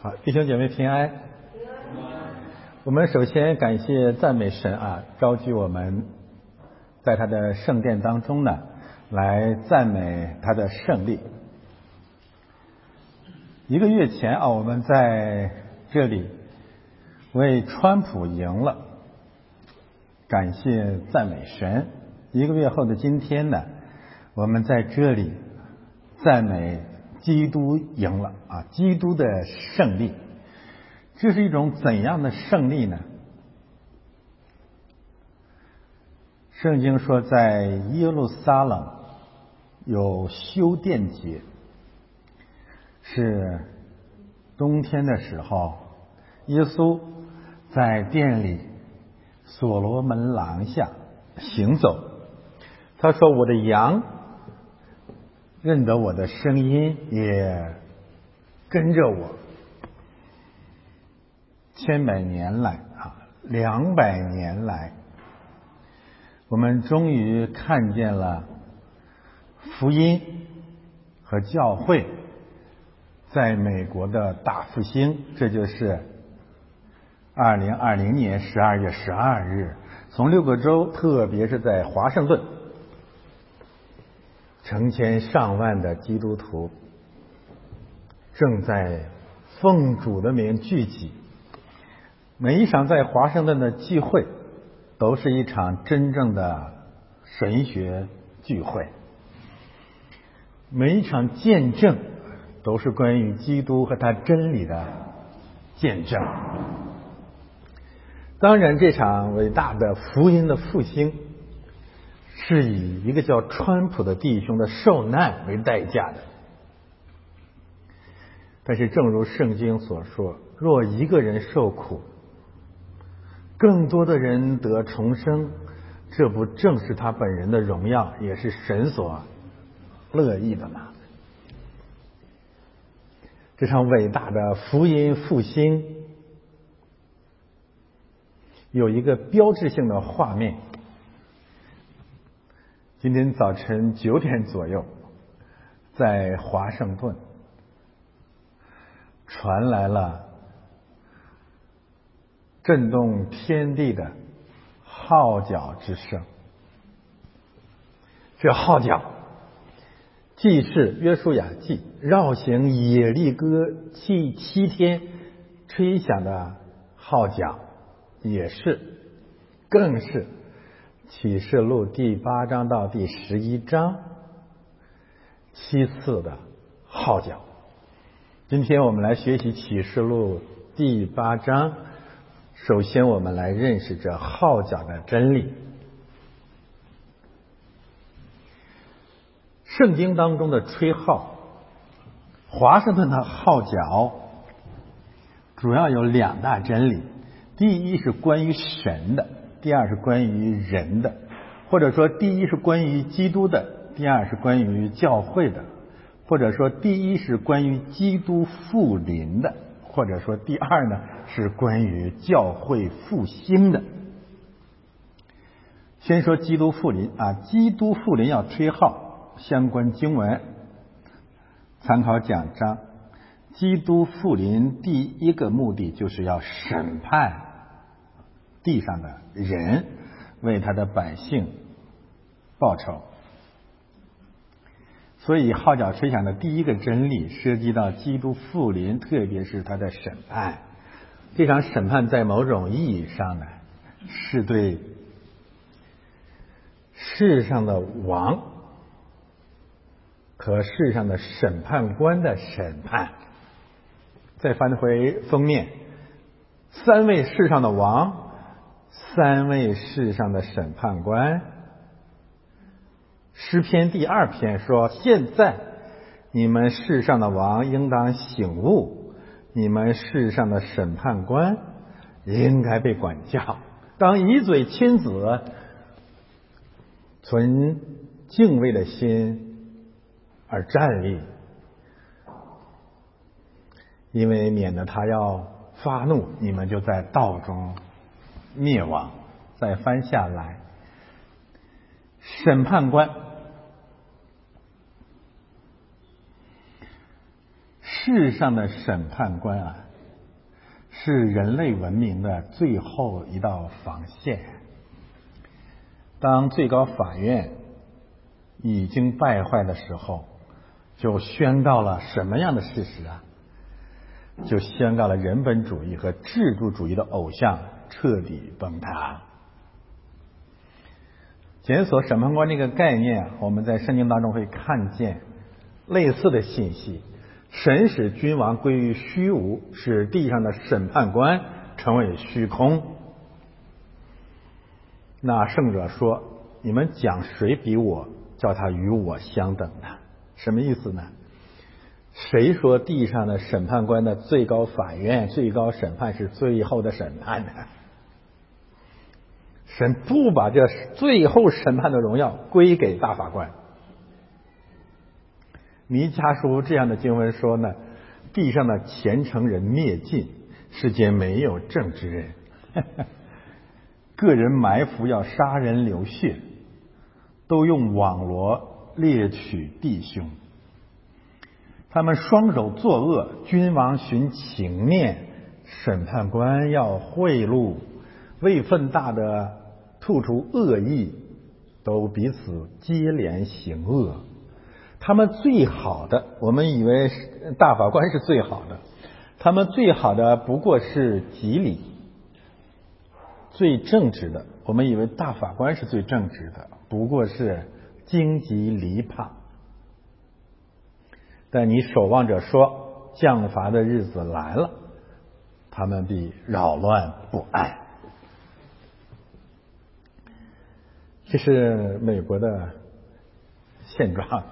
好，弟兄姐妹平安。我们首先感谢赞美神啊，召集我们在他的圣殿当中呢，来赞美他的胜利。一个月前啊，我们在这里为川普赢了，感谢赞美神。一个月后的今天呢，我们在这里赞美。基督赢了啊！基督的胜利，这是一种怎样的胜利呢？圣经说，在耶路撒冷有修殿节，是冬天的时候，耶稣在店里所罗门廊下行走。他说：“我的羊。”认得我的声音，也跟着我，千百年来啊，两百年来，我们终于看见了福音和教会在美国的大复兴。这就是二零二零年十二月十二日，从六个州，特别是在华盛顿。成千上万的基督徒正在奉主的名聚集。每一场在华盛顿的聚会，都是一场真正的神学聚会。每一场见证，都是关于基督和他真理的见证。当然，这场伟大的福音的复兴。是以一个叫川普的弟兄的受难为代价的，但是正如圣经所说，若一个人受苦，更多的人得重生，这不正是他本人的荣耀，也是神所乐意的吗？这场伟大的福音复兴有一个标志性的画面。今天早晨九点左右，在华盛顿传来了震动天地的号角之声。这号角既是约书亚记绕行野利哥祭七天吹响的号角，也是，更是。启示录第八章到第十一章，七次的号角。今天我们来学习启示录第八章。首先，我们来认识这号角的真理。圣经当中的吹号，华盛顿的号角，主要有两大真理。第一是关于神的。第二是关于人的，或者说第一是关于基督的，第二是关于教会的，或者说第一是关于基督复临的，或者说第二呢是关于教会复兴的。先说基督复临啊，基督复临要吹号，相关经文参考讲章。基督复临第一个目的就是要审判。地上的人为他的百姓报仇，所以号角吹响的第一个真理涉及到基督复临，特别是他的审判。这场审判在某种意义上呢，是对世上的王和世上的审判官的审判。再翻回封面，三位世上的王。三位世上的审判官，诗篇第二篇说：“现在你们世上的王应当醒悟，你们世上的审判官应该被管教。当以嘴亲子，存敬畏的心而站立，因为免得他要发怒，你们就在道中。”灭亡，再翻下来，审判官，世上的审判官啊，是人类文明的最后一道防线。当最高法院已经败坏的时候，就宣告了什么样的事实啊？就宣告了人本主义和制度主义的偶像彻底崩塌。检索审判官这个概念，我们在圣经当中会看见类似的信息。神使君王归于虚无，使地上的审判官成为虚空。那圣者说：“你们讲谁比我，叫他与我相等呢？”什么意思呢？谁说地上的审判官的最高法院、最高审判是最后的审判呢？神不把这最后审判的荣耀归给大法官。弥迦书这样的经文说呢：地上的虔诚人灭尽，世间没有正直人。个人埋伏要杀人流血，都用网罗猎取弟兄。他们双手作恶，君王寻情面，审判官要贿赂，位分大的吐出恶意，都彼此接连行恶。他们最好的，我们以为大法官是最好的，他们最好的不过是吉礼，最正直的，我们以为大法官是最正直的，不过是荆棘篱笆。但你守望者说，降罚的日子来了，他们必扰乱不安。这是美国的现状。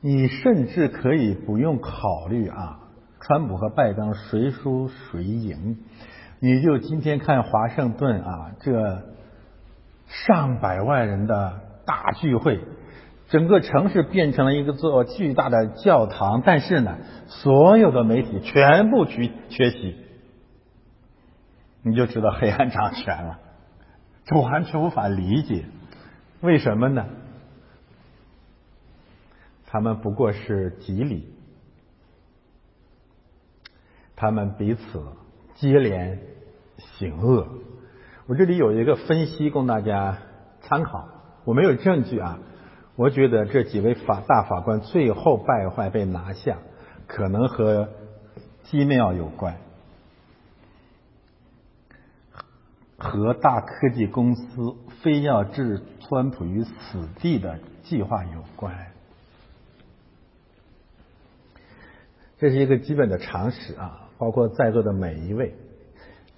你甚至可以不用考虑啊，川普和拜登谁输谁赢，你就今天看华盛顿啊，这上百万人的大聚会，整个城市变成了一个座巨大的教堂，但是呢，所有的媒体全部去缺席，你就知道黑暗掌权了，这完全无法理解，为什么呢？他们不过是吉里，他们彼此接连行恶。我这里有一个分析供大家参考，我没有证据啊。我觉得这几位法大法官最后败坏被拿下，可能和机妙有关，和大科技公司非要置川普于死地的计划有关。这是一个基本的常识啊，包括在座的每一位，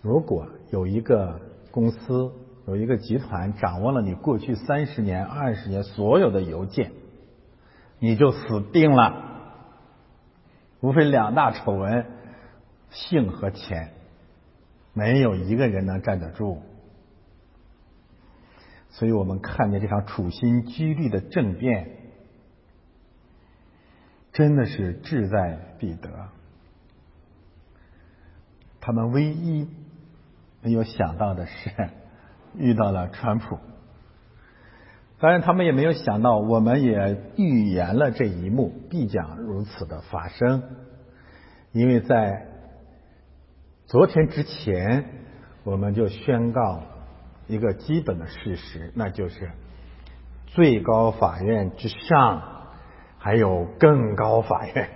如果有一个公司、有一个集团掌握了你过去三十年、二十年所有的邮件，你就死定了。无非两大丑闻：性和钱，没有一个人能站得住。所以我们看见这场处心积虑的政变。真的是志在必得。他们唯一没有想到的是，遇到了川普。当然，他们也没有想到，我们也预言了这一幕必将如此的发生。因为在昨天之前，我们就宣告一个基本的事实，那就是最高法院之上。还有更高法院，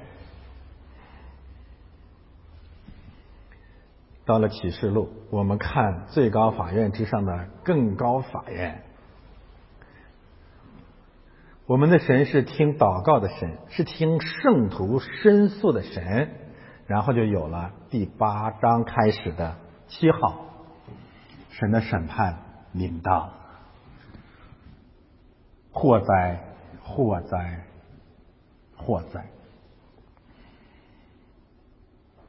到了启示录，我们看最高法院之上的更高法院。我们的神是听祷告的神，是听圣徒申诉的神，然后就有了第八章开始的七号，神的审判临到，祸灾，祸灾。祸灾。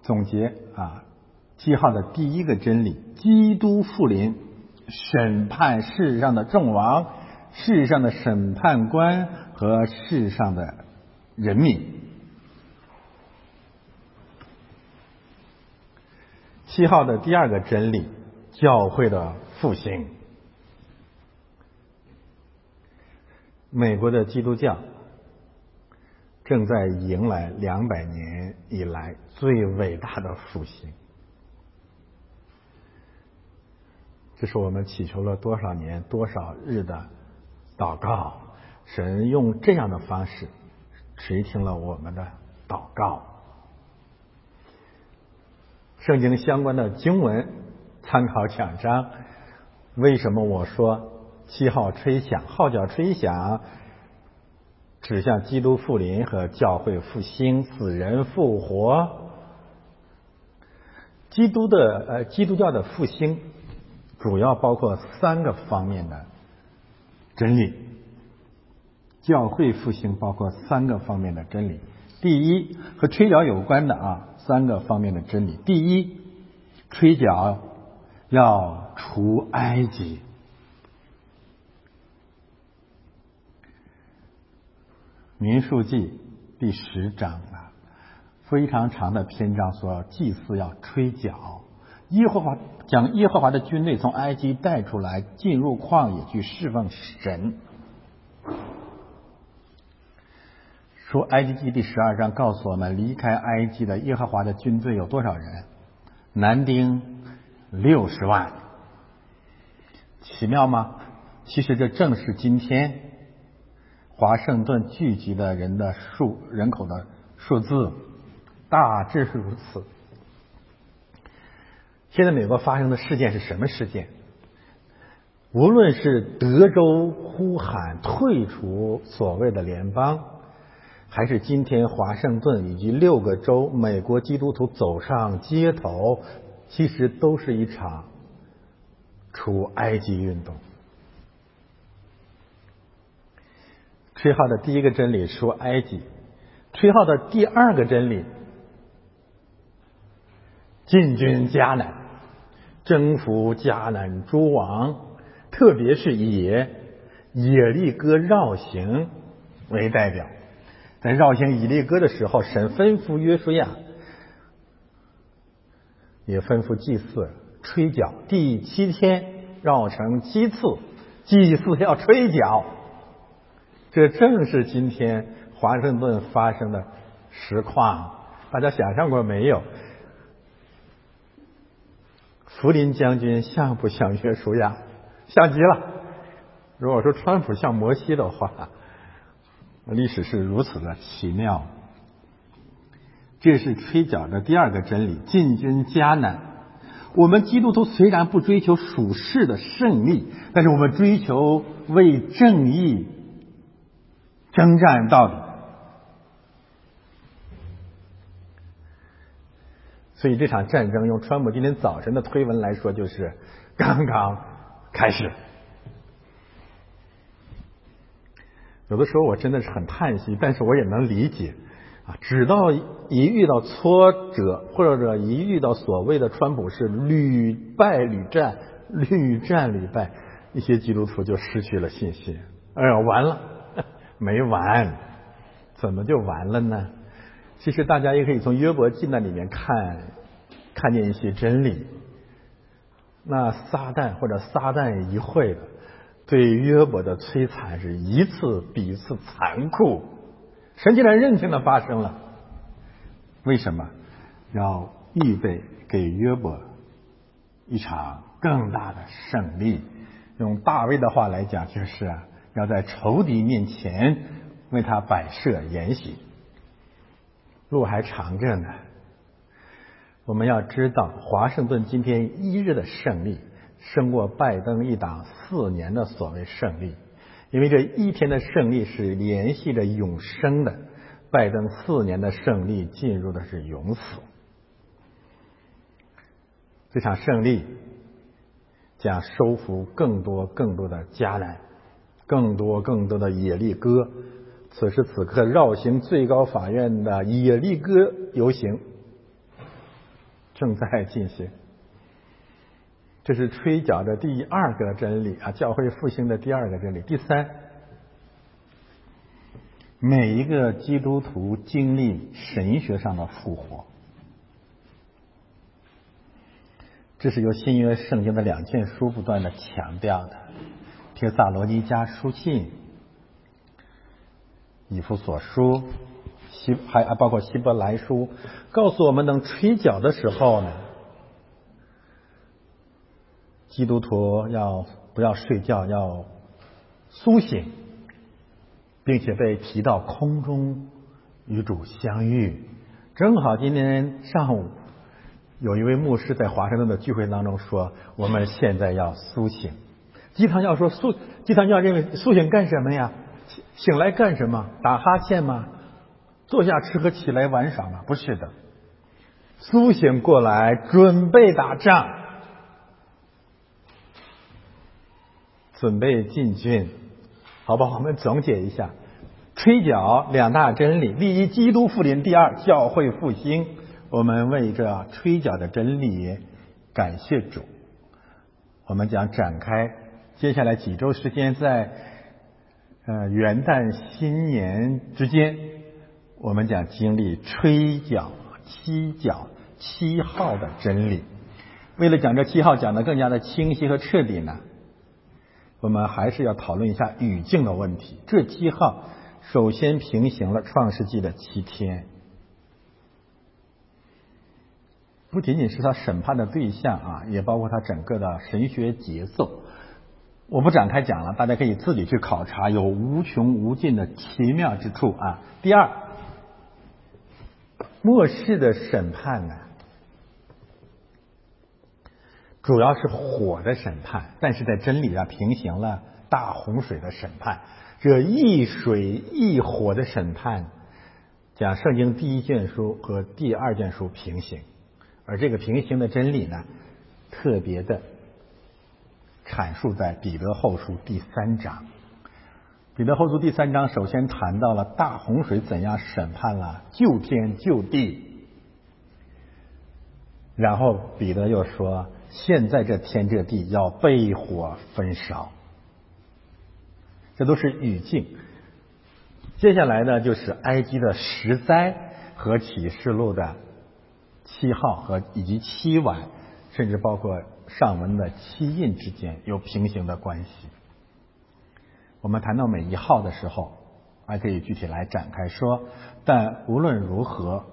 总结啊，七号的第一个真理：基督复临，审判世上的众王、世上的审判官和世上的人民。七号的第二个真理：教会的复兴。美国的基督教。正在迎来两百年以来最伟大的复兴。这是我们祈求了多少年、多少日的祷告，神用这样的方式垂听了我们的祷告。圣经相关的经文参考讲章，为什么我说七号吹响、号角吹响，指向基督复临和教会复兴、死人复活？基督的呃，基督教的复兴。主要包括三个方面的真理，教会复兴包括三个方面的真理。第一，和吹角有关的啊，三个方面的真理。第一，吹角要除埃及。民数记第十章啊，非常长的篇章说，祭祀要吹角。耶和华将耶和华的军队从埃及带出来，进入旷野去侍奉神。说埃及记第十二章告诉我们，离开埃及的耶和华的军队有多少人？男丁六十万。奇妙吗？其实这正是今天华盛顿聚集的人的数人口的数字，大致是如此。现在美国发生的事件是什么事件？无论是德州呼喊退出所谓的联邦，还是今天华盛顿以及六个州美国基督徒走上街头，其实都是一场除埃及运动。吹号的第一个真理说埃及，吹号的第二个真理进军迦南。征服迦南诸王，特别是以耶利哥绕行为代表。在绕行以利哥的时候，神吩咐约书亚，也吩咐祭祀吹角。第七天绕城七次，祭祀要吹角。这正是今天华盛顿发生的实况。大家想象过没有？福林将军像不像约书亚？像极了。如果说川普像摩西的话，历史是如此的奇妙。这是吹角的第二个真理：进军迦南。我们基督徒虽然不追求属世的胜利，但是我们追求为正义征战到底。所以这场战争，用川普今天早晨的推文来说，就是刚刚开始。有的时候我真的是很叹息，但是我也能理解啊。直到一遇到挫折，或者一遇到所谓的川普是屡败屡战、屡战屡败，一些基督徒就失去了信心。哎呀，完了，没完，怎么就完了呢？其实大家也可以从约伯记那里面看，看见一些真理。那撒旦或者撒旦一会的对约伯的摧残是一次比一次残酷，神竟然认清的发生了。为什么？要预备给约伯一场更大的胜利。用大卫的话来讲，就是要在仇敌面前为他摆设筵席。路还长着呢。我们要知道，华盛顿今天一日的胜利，胜过拜登一党四年的所谓胜利，因为这一天的胜利是联系着永生的，拜登四年的胜利进入的是永死。这场胜利将收服更多更多的迦南，更多更多的野利哥。此时此刻，绕行最高法院的野利哥游行正在进行。这是吹角的第二个真理啊，教会复兴的第二个真理。第三，每一个基督徒经历神学上的复活，这是由新约圣经的两卷书不断的强调的，《帖撒罗尼迦书信》。以弗所书希还啊包括希伯来书，告诉我们等吹角的时候呢，基督徒要不要睡觉，要苏醒，并且被提到空中与主相遇。正好今天上午有一位牧师在华盛顿的聚会当中说，我们现在要苏醒。鸡汤教说苏鸡汤教认为苏醒干什么呀？醒来干什么？打哈欠吗？坐下吃喝起来玩耍吗？不是的，苏醒过来准备打仗，准备进军。好吧，我们总结一下：吹角两大真理，第一，基督复临；第二，教会复兴。我们为这吹角的真理感谢主。我们将展开接下来几周时间在。呃，元旦新年之间，我们将经历吹角七角七号的真理。为了讲这七号讲的更加的清晰和彻底呢，我们还是要讨论一下语境的问题。这七号首先平行了创世纪的七天，不仅仅是他审判的对象啊，也包括他整个的神学节奏。我不展开讲了，大家可以自己去考察，有无穷无尽的奇妙之处啊。第二，末世的审判呢，主要是火的审判，但是在真理上平行了大洪水的审判。这一水一火的审判，讲圣经第一卷书和第二卷书平行，而这个平行的真理呢，特别的。阐述在彼得后书第三章。彼得后书第三章首先谈到了大洪水怎样审判了旧天旧地，然后彼得又说，现在这天这地要被火焚烧。这都是语境。接下来呢，就是埃及的十灾和启示录的七号和以及七晚，甚至包括。上文的七印之间有平行的关系。我们谈到每一号的时候，还可以具体来展开说。但无论如何，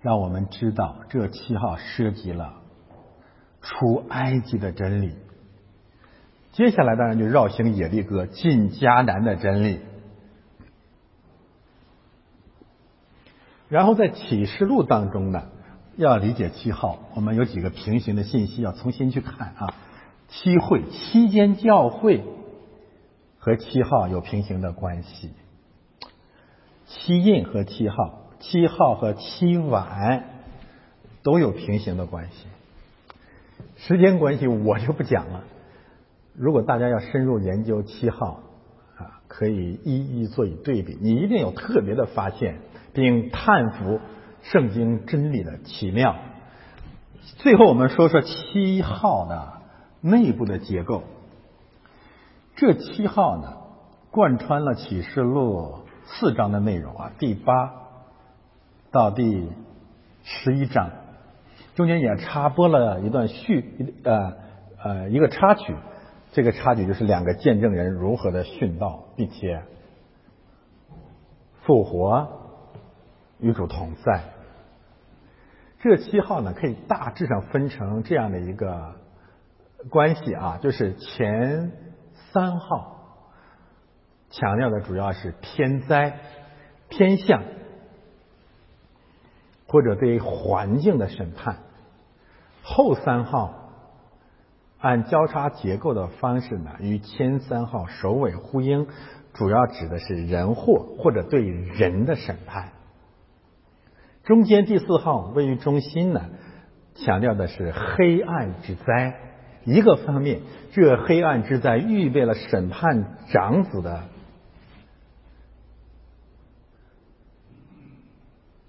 让我们知道这七号涉及了出埃及的真理。接下来当然就绕行野利哥进迦南的真理。然后在启示录当中呢？要理解七号，我们有几个平行的信息要重新去看啊。七会期间教会和七号有平行的关系，七印和七号，七号和七晚都有平行的关系。时间关系我就不讲了。如果大家要深入研究七号啊，可以一一做以对比，你一定有特别的发现，并叹服。圣经真理的奇妙。最后，我们说说七号的内部的结构。这七号呢，贯穿了启示录四章的内容啊，第八到第十一章，中间也插播了一段序呃呃一个插曲。这个插曲就是两个见证人如何的殉道，并且复活。与主同在。这七号呢，可以大致上分成这样的一个关系啊，就是前三号强调的主要是天灾、天象或者对环境的审判；后三号按交叉结构的方式呢，与前三号首尾呼应，主要指的是人祸或者对人的审判。中间第四号位于中心呢，强调的是黑暗之灾。一个方面，这黑暗之灾预备了审判长子的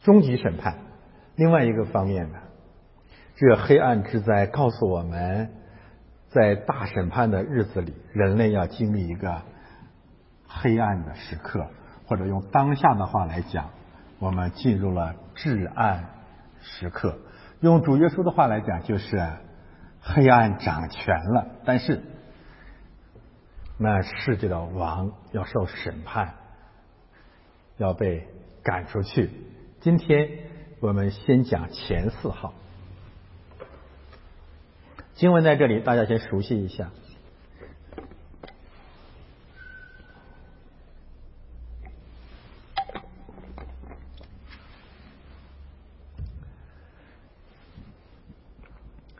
终极审判；另外一个方面呢，这黑暗之灾告诉我们，在大审判的日子里，人类要经历一个黑暗的时刻，或者用当下的话来讲。我们进入了至暗时刻，用主耶稣的话来讲，就是黑暗掌权了。但是，那世界的王要受审判，要被赶出去。今天我们先讲前四号经文，在这里大家先熟悉一下。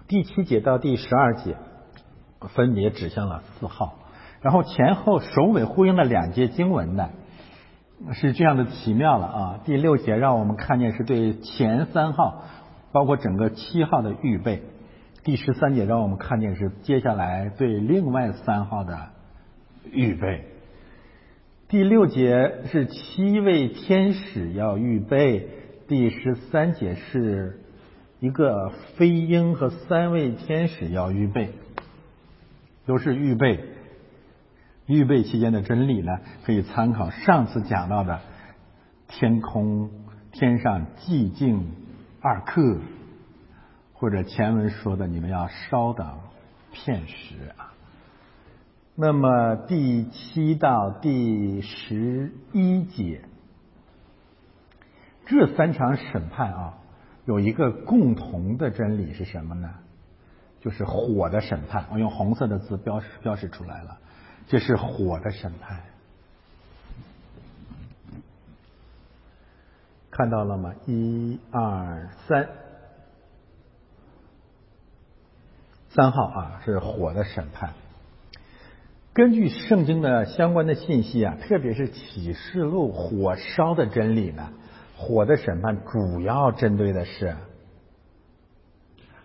第七节到第十二节分别指向了四号，然后前后首尾呼应的两节经文呢是这样的奇妙了啊！第六节让我们看见是对前三号，包括整个七号的预备；第十三节让我们看见是接下来对另外三号的预备。第六节是七位天使要预备，第十三节是。一个飞鹰和三位天使要预备，都是预备。预备期间的真理呢，可以参考上次讲到的天空天上寂静二刻，或者前文说的你们要稍等片时啊。那么第七到第十一节，这三场审判啊。有一个共同的真理是什么呢？就是火的审判。我用红色的字标示标示出来了，这是火的审判。看到了吗？一二三，三号啊，是火的审判。根据圣经的相关的信息啊，特别是启示录火烧的真理呢。火的审判主要针对的是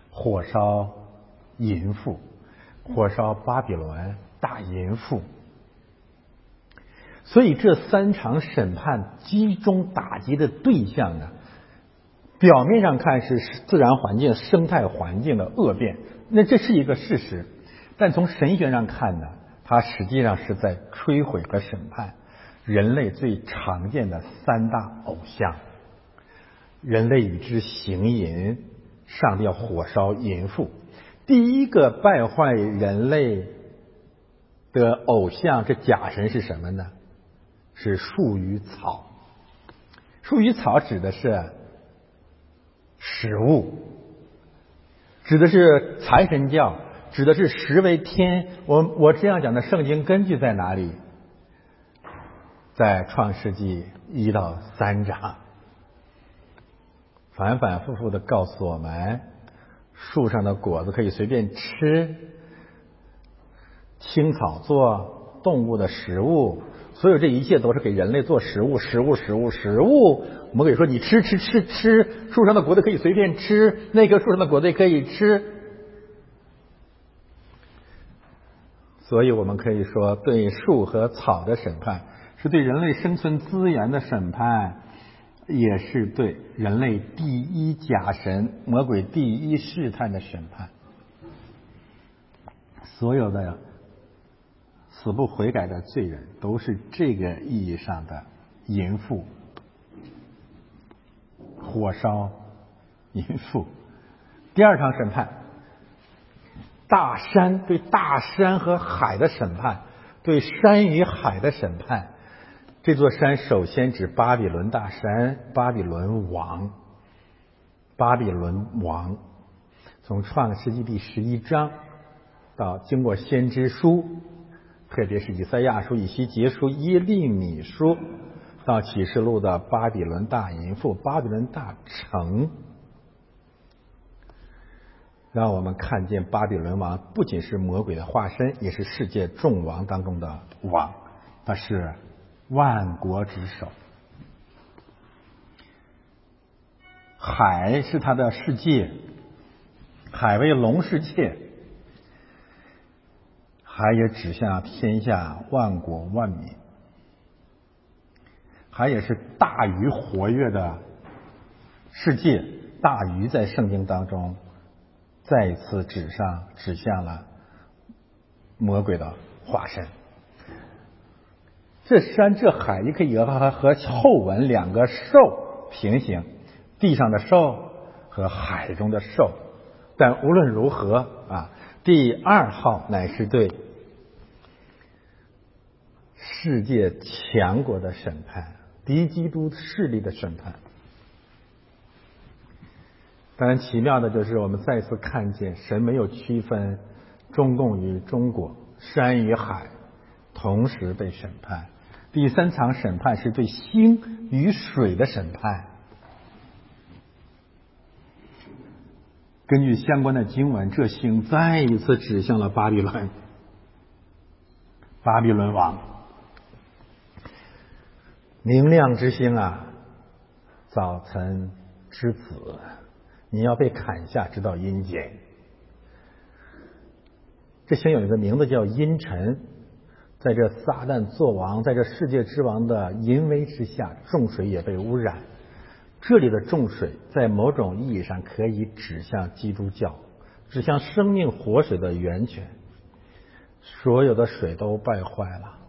火烧淫妇，火烧巴比伦大淫妇。所以这三场审判集中打击的对象呢，表面上看是自然环境、生态环境的恶变，那这是一个事实。但从神学上看呢，它实际上是在摧毁和审判。人类最常见的三大偶像，人类与之行淫，上帝要火烧淫妇。第一个败坏人类的偶像，这假神是什么呢？是树与草。树与草指的是食物，指的是财神教，指的是食为天。我我这样讲的圣经根据在哪里？在创世纪一到三章，反反复复的告诉我们，树上的果子可以随便吃，青草做动物的食物，所有这一切都是给人类做食物，食物，食物，食物。我们可以说，你吃吃吃吃，树上的果子可以随便吃，那棵树上的果子也可以吃。所以我们可以说，对树和草的审判。是对人类生存资源的审判，也是对人类第一假神魔鬼第一试探的审判。所有的死不悔改的罪人，都是这个意义上的淫妇，火烧淫妇。第二场审判，大山对大山和海的审判，对山与海的审判。这座山首先指巴比伦大山，巴比伦王，巴比伦王。从创世纪第十一章到经过先知书，特别是以赛亚书、以西结书、耶利米书，到启示录的巴比伦大淫妇、巴比伦大城，让我们看见巴比伦王不仅是魔鬼的化身，也是世界众王当中的王，他是。万国之首，海是他的世界，海为龙世界，海也指向天下万国万民，海也是大鱼活跃的世界，大鱼在圣经当中再一次指上指向了魔鬼的化身。这山这海也可以和和后文两个兽平行，地上的兽和海中的兽。但无论如何啊，第二号乃是对世界强国的审判，敌基督势力的审判。当然，奇妙的就是我们再次看见神没有区分中共与中国，山与海同时被审判。第三场审判是对星与水的审判。根据相关的经文，这星再一次指向了巴比伦，巴比伦王，明亮之星啊，早晨之子。你要被砍下，直到阴间。这星有一个名字叫阴沉，在这撒旦作王，在这世界之王的淫威之下，众水也被污染。这里的众水，在某种意义上可以指向基督教，指向生命活水的源泉。所有的水都败坏了，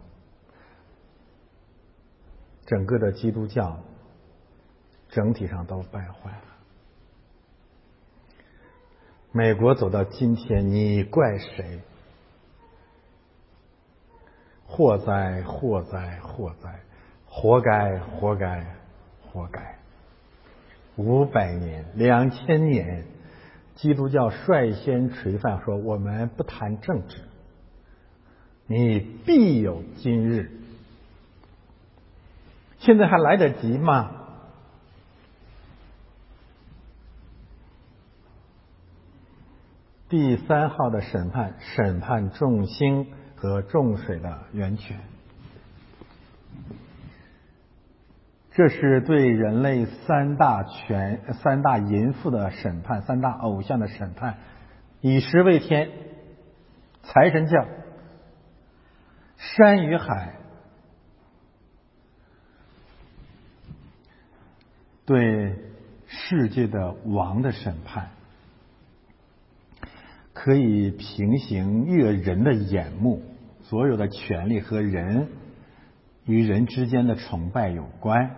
整个的基督教整体上都败坏了。美国走到今天，你怪谁？祸灾，祸灾，祸灾，活该，活该，活该。五百年，两千年，基督教率先垂范说：“我们不谈政治，你必有今日。”现在还来得及吗？第三号的审判，审判众星和重水的源泉，这是对人类三大权、三大淫妇的审判，三大偶像的审判。以食为天，财神教，山与海，对世界的王的审判。可以平行悦人的眼目，所有的权利和人与人之间的崇拜有关。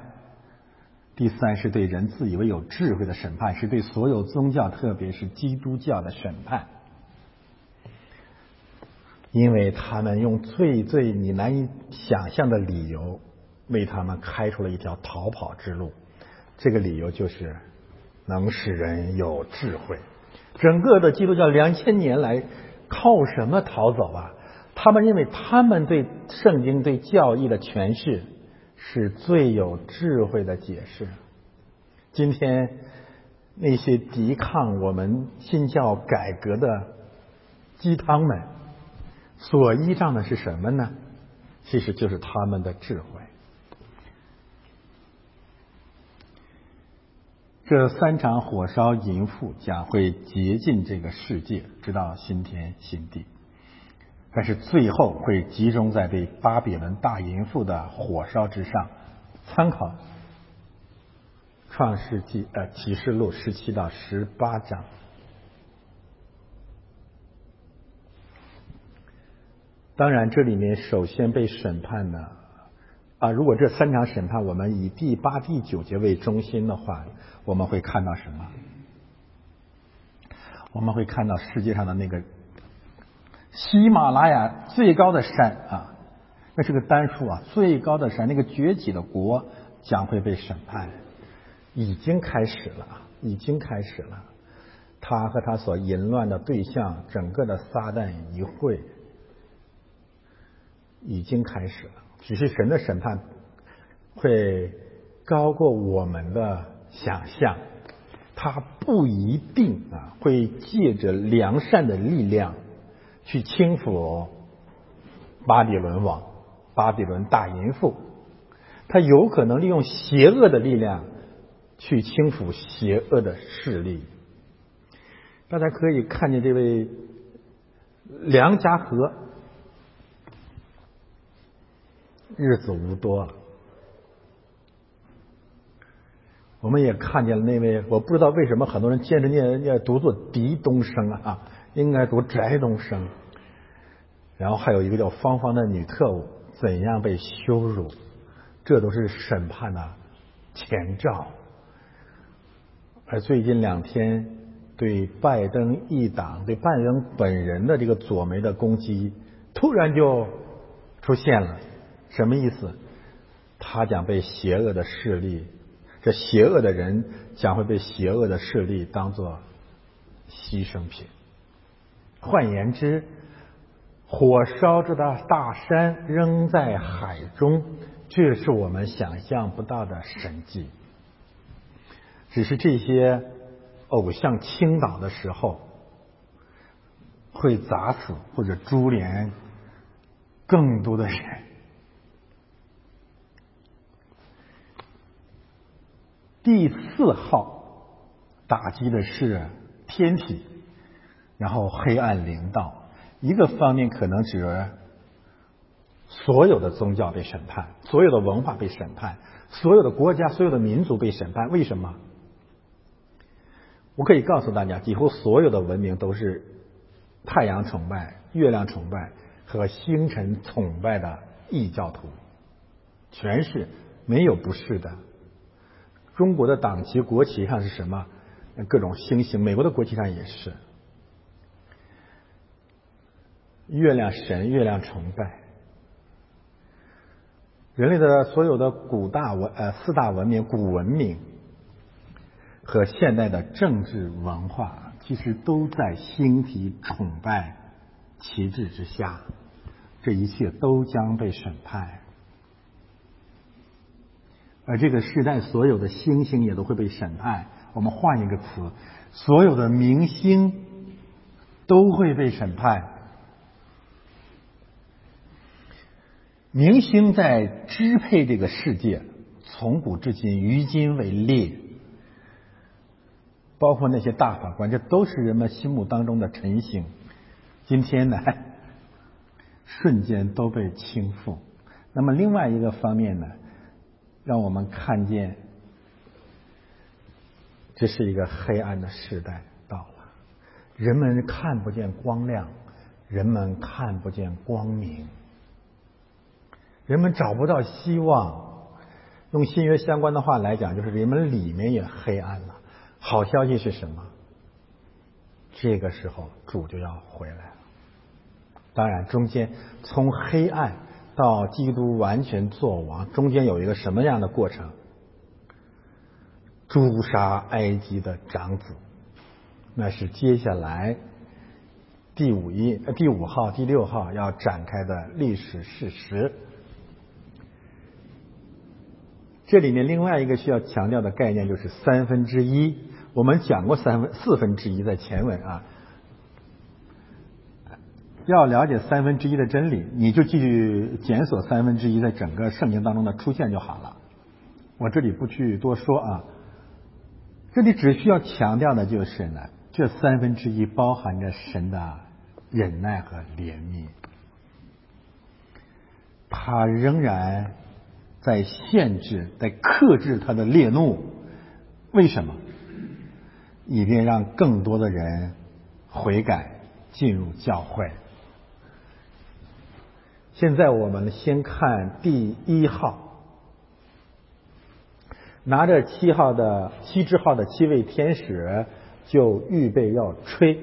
第三是对人自以为有智慧的审判，是对所有宗教，特别是基督教的审判，因为他们用最最你难以想象的理由，为他们开出了一条逃跑之路。这个理由就是能使人有智慧。整个的基督教两千年来靠什么逃走啊？他们认为他们对圣经对教义的诠释是最有智慧的解释。今天那些抵抗我们新教改革的鸡汤们所依仗的是什么呢？其实就是他们的智慧。这三场火烧淫妇将会洁净这个世界，直到新天新地。但是最后会集中在对巴比伦大淫妇的火烧之上。参考《创世纪》呃启示录十七到十八章。当然，这里面首先被审判的啊，如果这三场审判我们以第八、第九节为中心的话。我们会看到什么？我们会看到世界上的那个喜马拉雅最高的山啊，那是个单数啊，最高的山，那个崛起的国将会被审判，已经开始了，已经开始了。他和他所淫乱的对象，整个的撒旦一会已经开始了。只是神的审判会高过我们的。想象，他不一定啊会借着良善的力量去轻抚巴比伦王、巴比伦大淫妇，他有可能利用邪恶的力量去轻抚邪恶的势力。大家可以看见这位梁家河，日子无多了。我们也看见了那位，我不知道为什么很多人坚持念念读作狄东升啊，应该读翟东升。然后还有一个叫芳芳的女特务怎样被羞辱，这都是审判的前兆。而最近两天对拜登一党、对拜登本人的这个左媒的攻击，突然就出现了，什么意思？他将被邪恶的势力，这邪恶的人将会被邪恶的势力当做牺牲品。换言之，火烧着的大山扔在海中，这是我们想象不到的神迹。只是这些偶像倾倒的时候，会砸死或者株连更多的人。第四号打击的是天体，然后黑暗临到。一个方面可能指所有的宗教被审判，所有的文化被审判，所有的国家、所有的民族被审判。为什么？我可以告诉大家，几乎所有的文明都是太阳崇拜、月亮崇拜和星辰崇拜的异教徒，全是没有不是的。中国的党旗、国旗上是什么？各种星星。美国的国旗上也是月亮神、月亮崇拜。人类的所有的古大文呃四大文明、古文明。和现代的政治文化，其实都在星体崇拜旗帜之下，这一切都将被审判。而这个时代所有的星星也都会被审判。我们换一个词，所有的明星都会被审判。明星在支配这个世界，从古至今，于今为例。包括那些大法官，这都是人们心目当中的晨星。今天呢，瞬间都被倾覆。那么另外一个方面呢，让我们看见，这是一个黑暗的时代到了。人们看不见光亮，人们看不见光明，人们找不到希望。用新约相关的话来讲，就是人们里面也黑暗了。好消息是什么？这个时候主就要回来了。当然，中间从黑暗到基督完全作王，中间有一个什么样的过程？诛杀埃及的长子，那是接下来第五一、第五号、第六号要展开的历史事实。这里面另外一个需要强调的概念就是三分之一。我们讲过三分四分之一在前文啊，要了解三分之一的真理，你就继续检索三分之一在整个圣经当中的出现就好了。我这里不去多说啊，这里只需要强调的就是呢，这三分之一包含着神的忍耐和怜悯，他仍然在限制、在克制他的烈怒，为什么？以便让更多的人悔改进入教会。现在我们先看第一号，拿着七号的七支号的七位天使就预备要吹。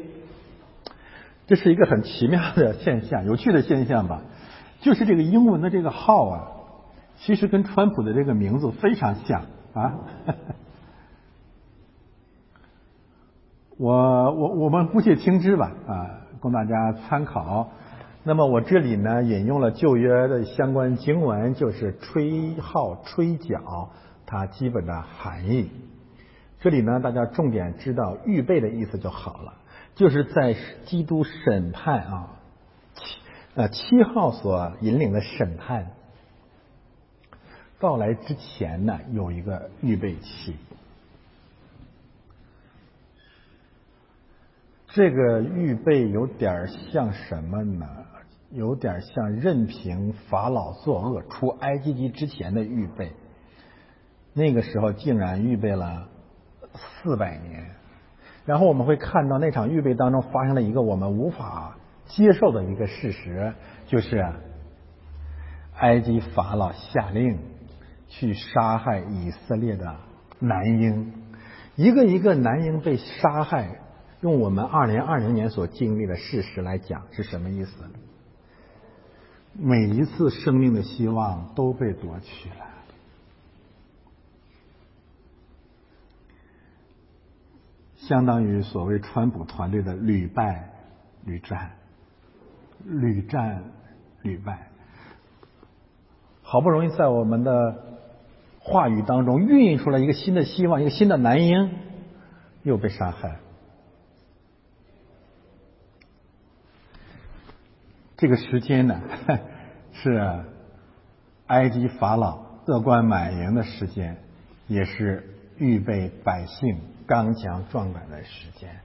这是一个很奇妙的现象，有趣的现象吧？就是这个英文的这个号啊，其实跟川普的这个名字非常像啊。我我我们姑且听之吧啊，供大家参考。那么我这里呢引用了旧约的相关经文，就是吹号吹角它基本的含义。这里呢大家重点知道预备的意思就好了，就是在基督审判啊七呃七号所引领的审判到来之前呢有一个预备期。这个预备有点像什么呢？有点像任凭法老作恶出埃及记之前的预备。那个时候竟然预备了四百年，然后我们会看到那场预备当中发生了一个我们无法接受的一个事实，就是埃及法老下令去杀害以色列的男婴。一个一个男婴被杀害用我们二零二零年所经历的事实来讲是什么意思？每一次生命的希望都被夺取了。相当于所谓川普团队的屡败屡战屡战屡败。好不容易在我们的话语当中孕育出来一个新的希望，一个新的男婴，又被杀害。这个时间呢，是埃及法老乐观满盈的时间，也是预备百姓刚强壮胆的时间。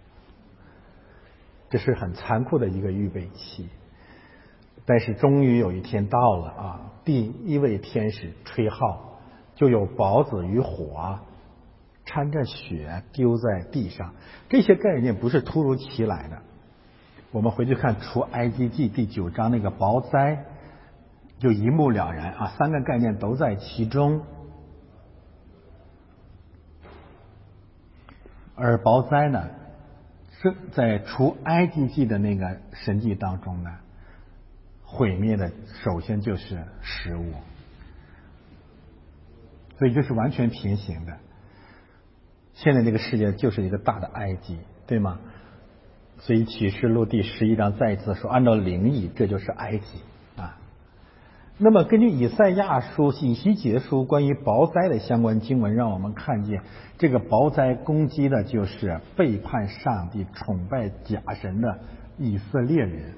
这是很残酷的一个预备期，但是终于有一天到了啊！第一位天使吹号，就有雹子与火掺着雪丢在地上。这些概念不是突如其来的。我们回去看《除埃及记》第九章那个雹灾，就一目了然啊！三个概念都在其中。而雹灾呢，是在《除埃及记》的那个神迹当中呢，毁灭的首先就是食物，所以这是完全平行的。现在这个世界就是一个大的埃及，对吗？所以启示录第十一章再一次说，按照灵异，这就是埃及啊。那么根据以赛亚书、以西结书关于雹灾的相关经文，让我们看见这个雹灾攻击的就是背叛上帝、崇拜假神的以色列人。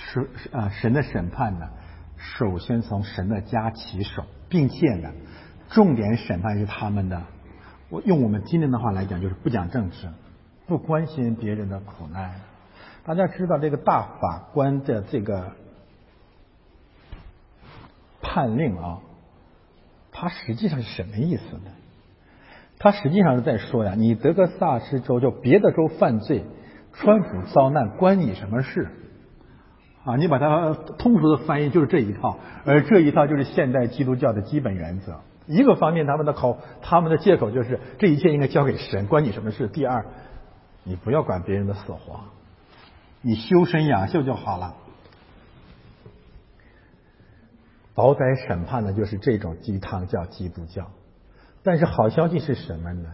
是啊，神的审判呢，首先从神的家起手，并且呢，重点审判是他们的。我用我们今天的话来讲，就是不讲政治，不关心别人的苦难。大家知道这个大法官的这个判令啊，他实际上是什么意思呢？他实际上是在说呀，你德克萨斯州就别的州犯罪，川普遭难，关你什么事？啊，你把它通俗的翻译就是这一套，而这一套就是现代基督教的基本原则。一个方面，他们的口，他们的借口就是这一切应该交给神，关你什么事？第二，你不要管别人的死活，你修身养性就好了。保灾审判的就是这种鸡汤叫基督教，但是好消息是什么呢？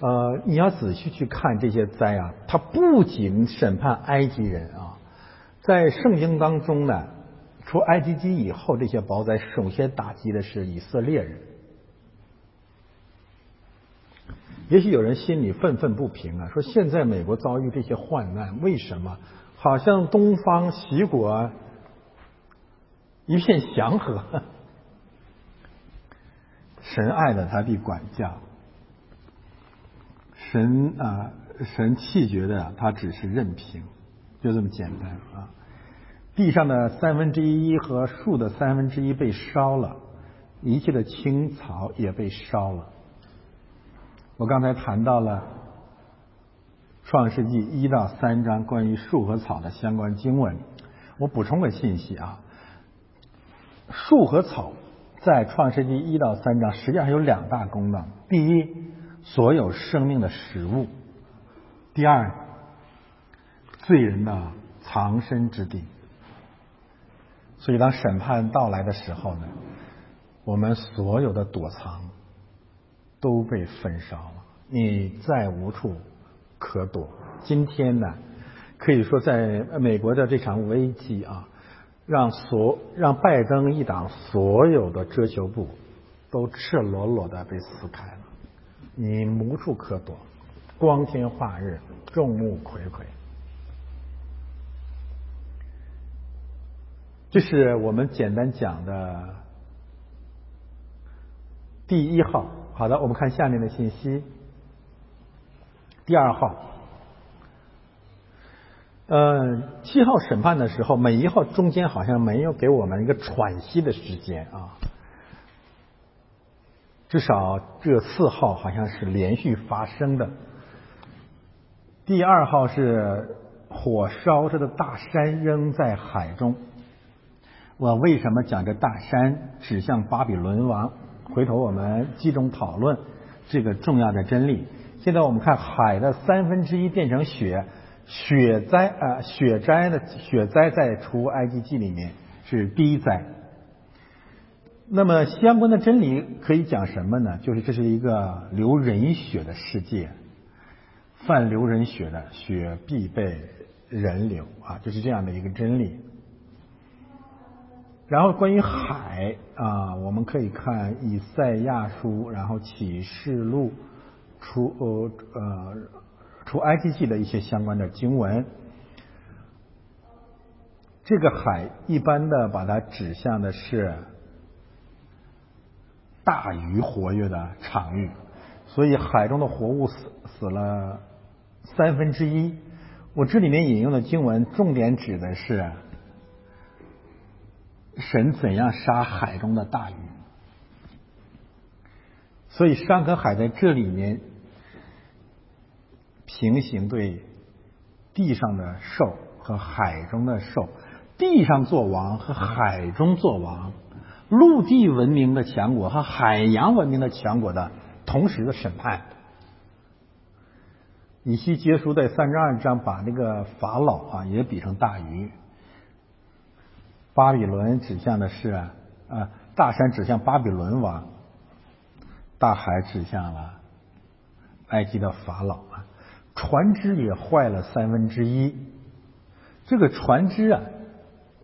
呃，你要仔细去看这些灾啊，它不仅审判埃及人啊，在圣经当中呢，除埃及记以后，这些宝灾首先打击的是以色列人。也许有人心里愤愤不平啊，说现在美国遭遇这些患难，为什么好像东方西国一片祥和？神爱的他必管教，神啊，神气绝的他只是任凭，就这么简单啊。地上的三分之一和树的三分之一被烧了，一切的青草也被烧了。我刚才谈到了《创世纪》一到三章关于树和草的相关经文，我补充个信息啊，树和草在《创世纪》一到三章实际上有两大功能：第一，所有生命的食物；第二，罪人的藏身之地。所以，当审判到来的时候呢，我们所有的躲藏。都被焚烧了，你再无处可躲。今天呢，可以说在美国的这场危机啊，让所让拜登一党所有的遮羞布都赤裸裸的被撕开了，你无处可躲，光天化日，众目睽睽。这是我们简单讲的第一号。好的，我们看下面的信息。第二号，呃，七号审判的时候，每一号中间好像没有给我们一个喘息的时间啊。至少这四号好像是连续发生的。第二号是火烧着的大山扔在海中。我为什么讲这大山指向巴比伦王？回头我们集中讨论这个重要的真理。现在我们看海的三分之一变成雪，雪灾啊，雪灾的雪灾在除埃及记里面是第一灾。那么相关的真理可以讲什么呢？就是这是一个流人血的世界，犯流人血的血必被人流啊，就是这样的一个真理。然后关于海啊，我们可以看以赛亚书，然后启示录，出呃呃出埃及记的一些相关的经文。这个海一般的把它指向的是大鱼活跃的场域，所以海中的活物死死了三分之一。我这里面引用的经文重点指的是。神怎样杀海中的大鱼？所以山和海在这里面平行对地上的兽和海中的兽，地上做王和海中做王，陆地文明的强国和海洋文明的强国的同时的审判。以西结书在三十二章把那个法老啊也比成大鱼。巴比伦指向的是啊，大山指向巴比伦王，大海指向了埃及的法老啊，船只也坏了三分之一。这个船只啊，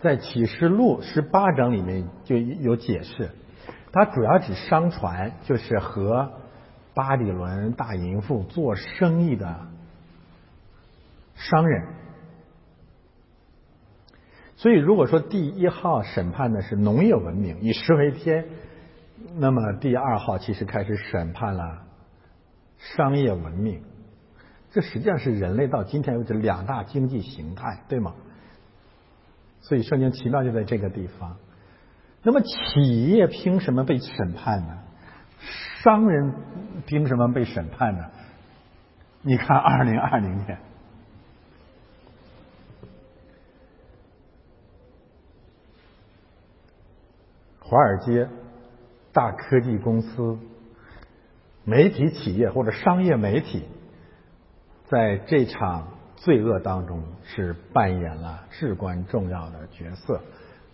在启示录十八章里面就有解释，它主要指商船，就是和巴比伦大淫妇做生意的商人。所以，如果说第一号审判的是农业文明，以食为天，那么第二号其实开始审判了商业文明。这实际上是人类到今天为止两大经济形态，对吗？所以圣经奇妙就在这个地方。那么企业凭什么被审判呢？商人凭什么被审判呢？你看，二零二零年。华尔街、大科技公司、媒体企业或者商业媒体，在这场罪恶当中是扮演了至关重要的角色，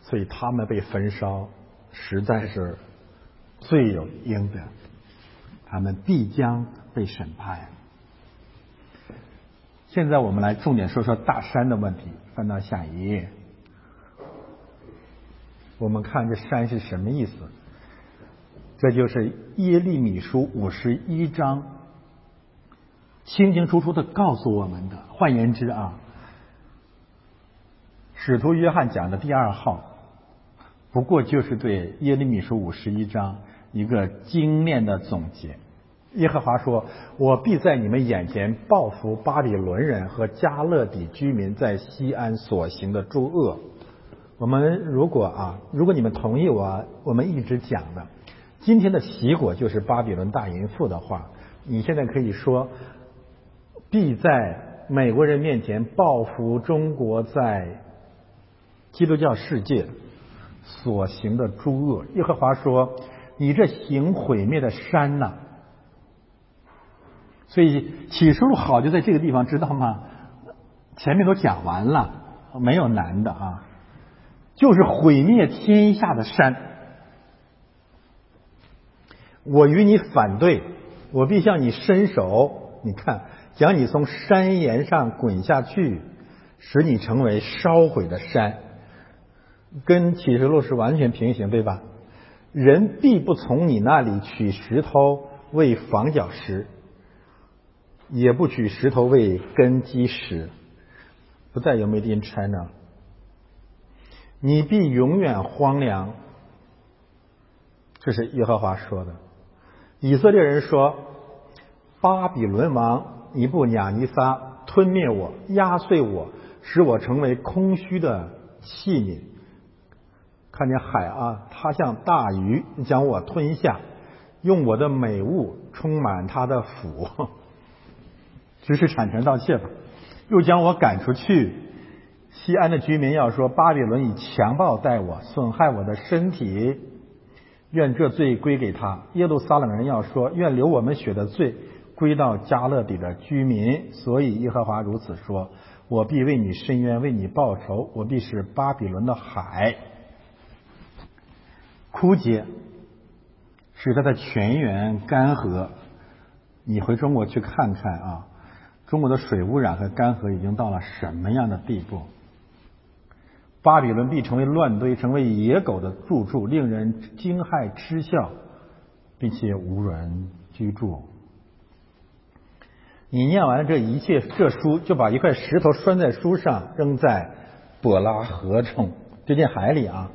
所以他们被焚烧，实在是罪有应得，他们必将被审判。现在我们来重点说说大山的问题，翻到下一页。我们看这山是什么意思？这就是耶利米书五十一章清清楚楚的告诉我们的。换言之啊，使徒约翰讲的第二号，不过就是对耶利米书五十一章一个精炼的总结。耶和华说：“我必在你们眼前报复巴比伦人和加勒底居民在西安所行的诸恶。”我们如果啊，如果你们同意我我们一直讲的今天的习果就是巴比伦大淫妇的话，你现在可以说必在美国人面前报复中国在基督教世界所行的诸恶。耶和华说：“你这行毁灭的山呐！”所以起初好就在这个地方，知道吗？前面都讲完了，没有难的啊。就是毁灭天下的山，我与你反对，我必向你伸手，你看，将你从山岩上滚下去，使你成为烧毁的山，跟启示录是完全平行，对吧？人必不从你那里取石头为房角石，也不取石头为根基石，不再有 Made in China。你必永远荒凉，这是耶和华说的。以色列人说：“巴比伦王尼布雅尼撒吞灭我，压碎我，使我成为空虚的器皿。看见海啊，它像大鱼将我吞下，用我的美物充满他的腹，只是产权盗窃吧，又将我赶出去。”西安的居民要说：“巴比伦以强暴待我，损害我的身体，愿这罪归给他。”耶路撒冷人要说：“愿流我们血的罪归到加勒底的居民。”所以耶和华如此说：“我必为你伸冤，为你报仇。我必使巴比伦的海枯竭，使它的泉源干涸。你回中国去看看啊，中国的水污染和干涸已经到了什么样的地步？巴比伦必成为乱堆，成为野狗的住处，令人惊骇嗤笑，并且无人居住。你念完这一切这书，就把一块石头拴在书上，扔在伯拉河中，就进海里啊。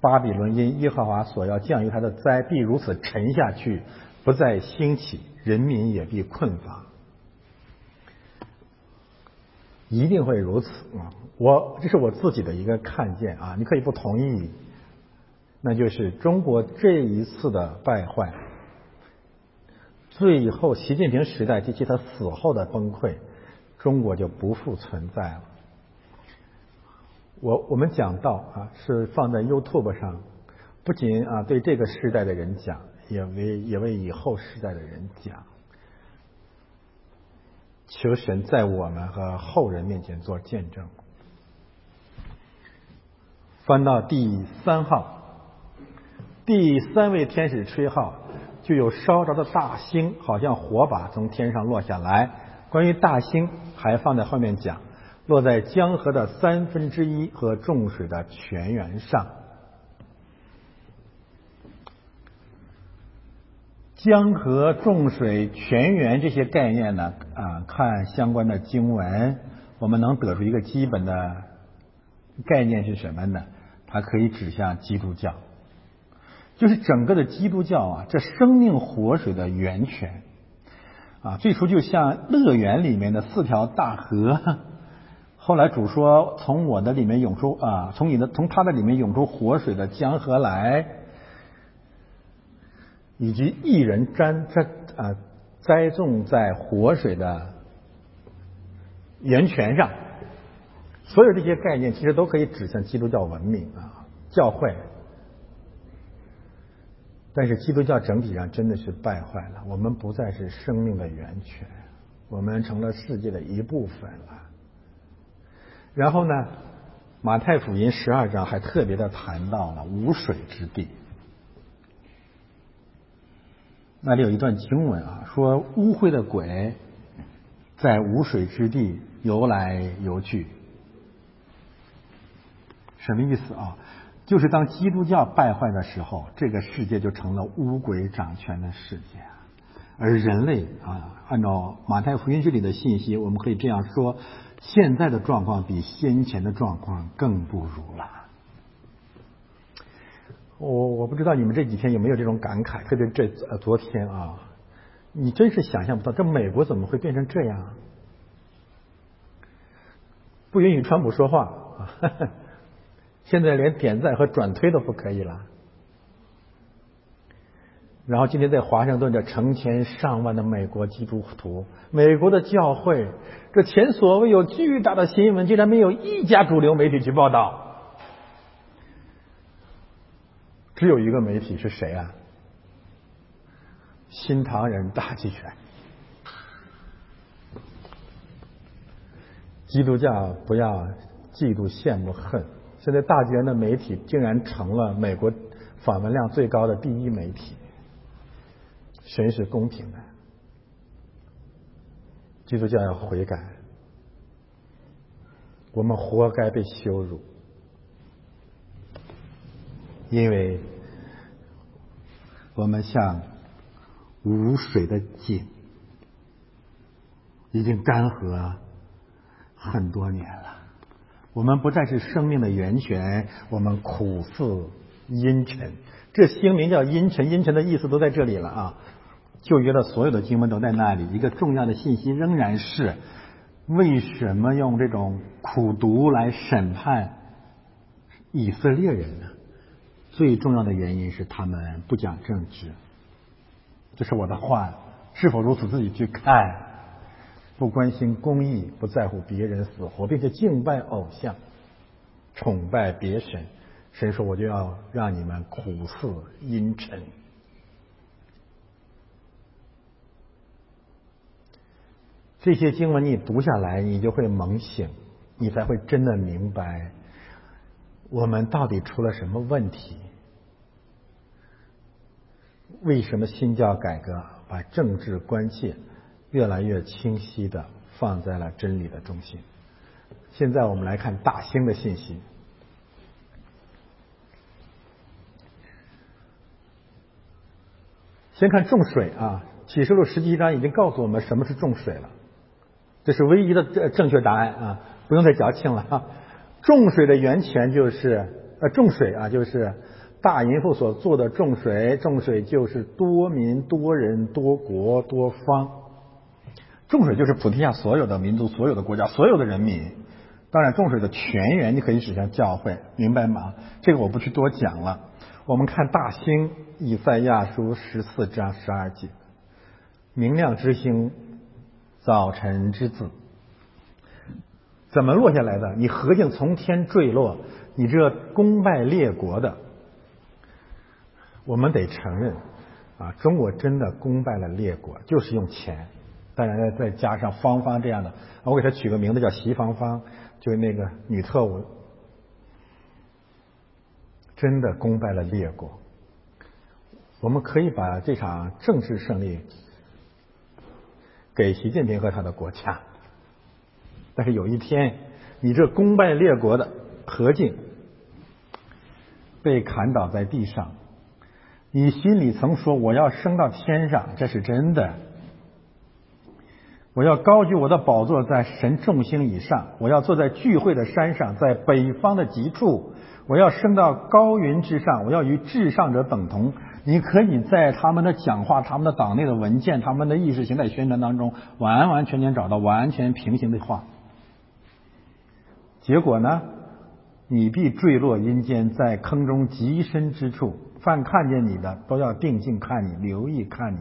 巴比伦因耶和华所要降于他的灾，必如此沉下去。不再兴起，人民也必困乏，一定会如此啊！我这是我自己的一个看见啊，你可以不同意，那就是中国这一次的败坏，最后习近平时代及其他死后的崩溃，中国就不复存在了。我我们讲到啊，是放在 YouTube 上，不仅啊对这个时代的人讲。也为也为以后时代的人讲，求神在我们和后人面前做见证。翻到第三号，第三位天使吹号，就有烧着的大星，好像火把从天上落下来。关于大星，还放在后面讲，落在江河的三分之一和众水的泉源上。江河、众水、泉源这些概念呢？啊，看相关的经文，我们能得出一个基本的概念是什么呢？它可以指向基督教，就是整个的基督教啊，这生命活水的源泉啊，最初就像乐园里面的四条大河，后来主说从我的里面涌出啊，从你的从他的里面涌出活水的江河来。以及一人栽栽啊栽种在活水的源泉上，所有这些概念其实都可以指向基督教文明啊教会。但是基督教整体上真的是败坏了，我们不再是生命的源泉，我们成了世界的一部分了。然后呢，马太福音十二章还特别的谈到了无水之地。那里有一段经文啊，说污秽的鬼在无水之地游来游去，什么意思啊？就是当基督教败坏的时候，这个世界就成了污鬼掌权的世界，而人类啊，按照马太福音这里的信息，我们可以这样说：现在的状况比先前的状况更不如了。我我不知道你们这几天有没有这种感慨，特别这呃昨天啊，你真是想象不到，这美国怎么会变成这样？不允许川普说话啊，现在连点赞和转推都不可以了。然后今天在华盛顿这成千上万的美国基督徒，美国的教会，这前所未有巨大的新闻，竟然没有一家主流媒体去报道。只有一个媒体是谁啊？新唐人大集权。基督教不要嫉妒、羡慕、恨。现在大集权的媒体竟然成了美国访问量最高的第一媒体。神是公平的，基督教要悔改，我们活该被羞辱。因为我们像无水的井，已经干涸很多年了。我们不再是生命的源泉，我们苦涩阴沉。这星名叫阴沉，阴沉的意思都在这里了啊！旧约的所有的经文都在那里。一个重要的信息仍然是：为什么用这种苦毒来审判以色列人呢？最重要的原因是他们不讲政治，这是我的话，是否如此自己去看？不关心公义，不在乎别人死活，并且敬拜偶像，崇拜别神。神说：“我就要让你们苦涩阴沉。”这些经文你读下来，你就会猛醒，你才会真的明白我们到底出了什么问题。为什么新教改革把政治关切越来越清晰的放在了真理的中心？现在我们来看大兴的信息。先看重水啊，启示录十七章已经告诉我们什么是重水了，这是唯一的正正确答案啊，不用再矫情了。重水的源泉就是呃重水啊，就是大淫妇所做的重水，重水就是多民、多人、多国、多方，重水就是普天下所有的民族、所有的国家、所有的人民。当然，重水的泉源你可以指向教会，明白吗？这个我不去多讲了。我们看大兴以赛亚书十四章十二节，明亮之星，早晨之子，怎么落下来的？你何竟从天坠落？你这攻败列国的，我们得承认啊，中国真的攻败了列国，就是用钱，当然再再加上芳芳这样的，我给他取个名字叫席芳芳，就那个女特务。真的攻败了列国，我们可以把这场政治胜利给习近平和他的国家。但是有一天，你这攻败列国的何进被砍倒在地上，你心里曾说我要升到天上，这是真的。我要高举我的宝座在神众星以上，我要坐在聚会的山上，在北方的极处。我要升到高云之上，我要与至上者等同。你可以在他们的讲话、他们的党内的文件、他们的意识形态宣传当中，完完全全找到完全平行的话。结果呢？你必坠落阴间，在坑中极深之处。凡看见你的，都要定睛看你，留意看你。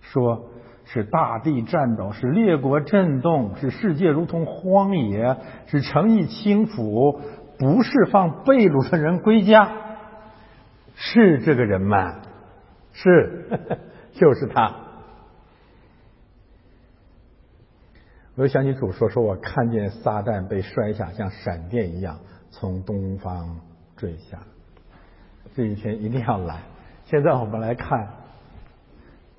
说是大地颤抖，是列国震动，是世界如同荒野，是诚意倾覆。不是放被掳的人归家，是这个人吗？是，就是他。我又想起主说：“说我看见撒旦被摔下，像闪电一样从东方坠下。”这一天一定要来。现在我们来看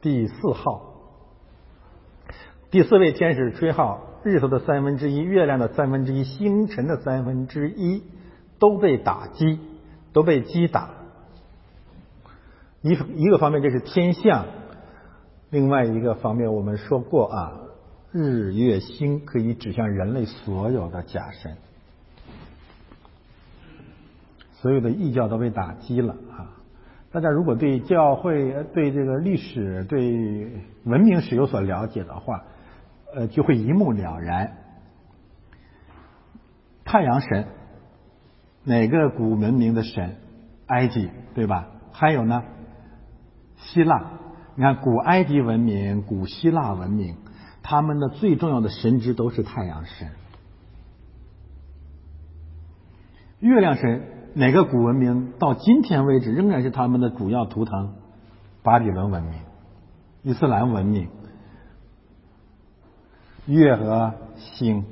第四号，第四位天使吹号。日头的三分之一，月亮的三分之一，星辰的三分之一都被打击，都被击打。一一个方面这是天象，另外一个方面我们说过啊，日月星可以指向人类所有的假神，所有的异教都被打击了啊。大家如果对教会、对这个历史、对文明史有所了解的话。呃，就会一目了然。太阳神，哪个古文明的神？埃及，对吧？还有呢，希腊。你看，古埃及文明、古希腊文明，他们的最重要的神职都是太阳神。月亮神，哪个古文明到今天为止仍然是他们的主要图腾？巴比伦文明、伊斯兰文明。月和星，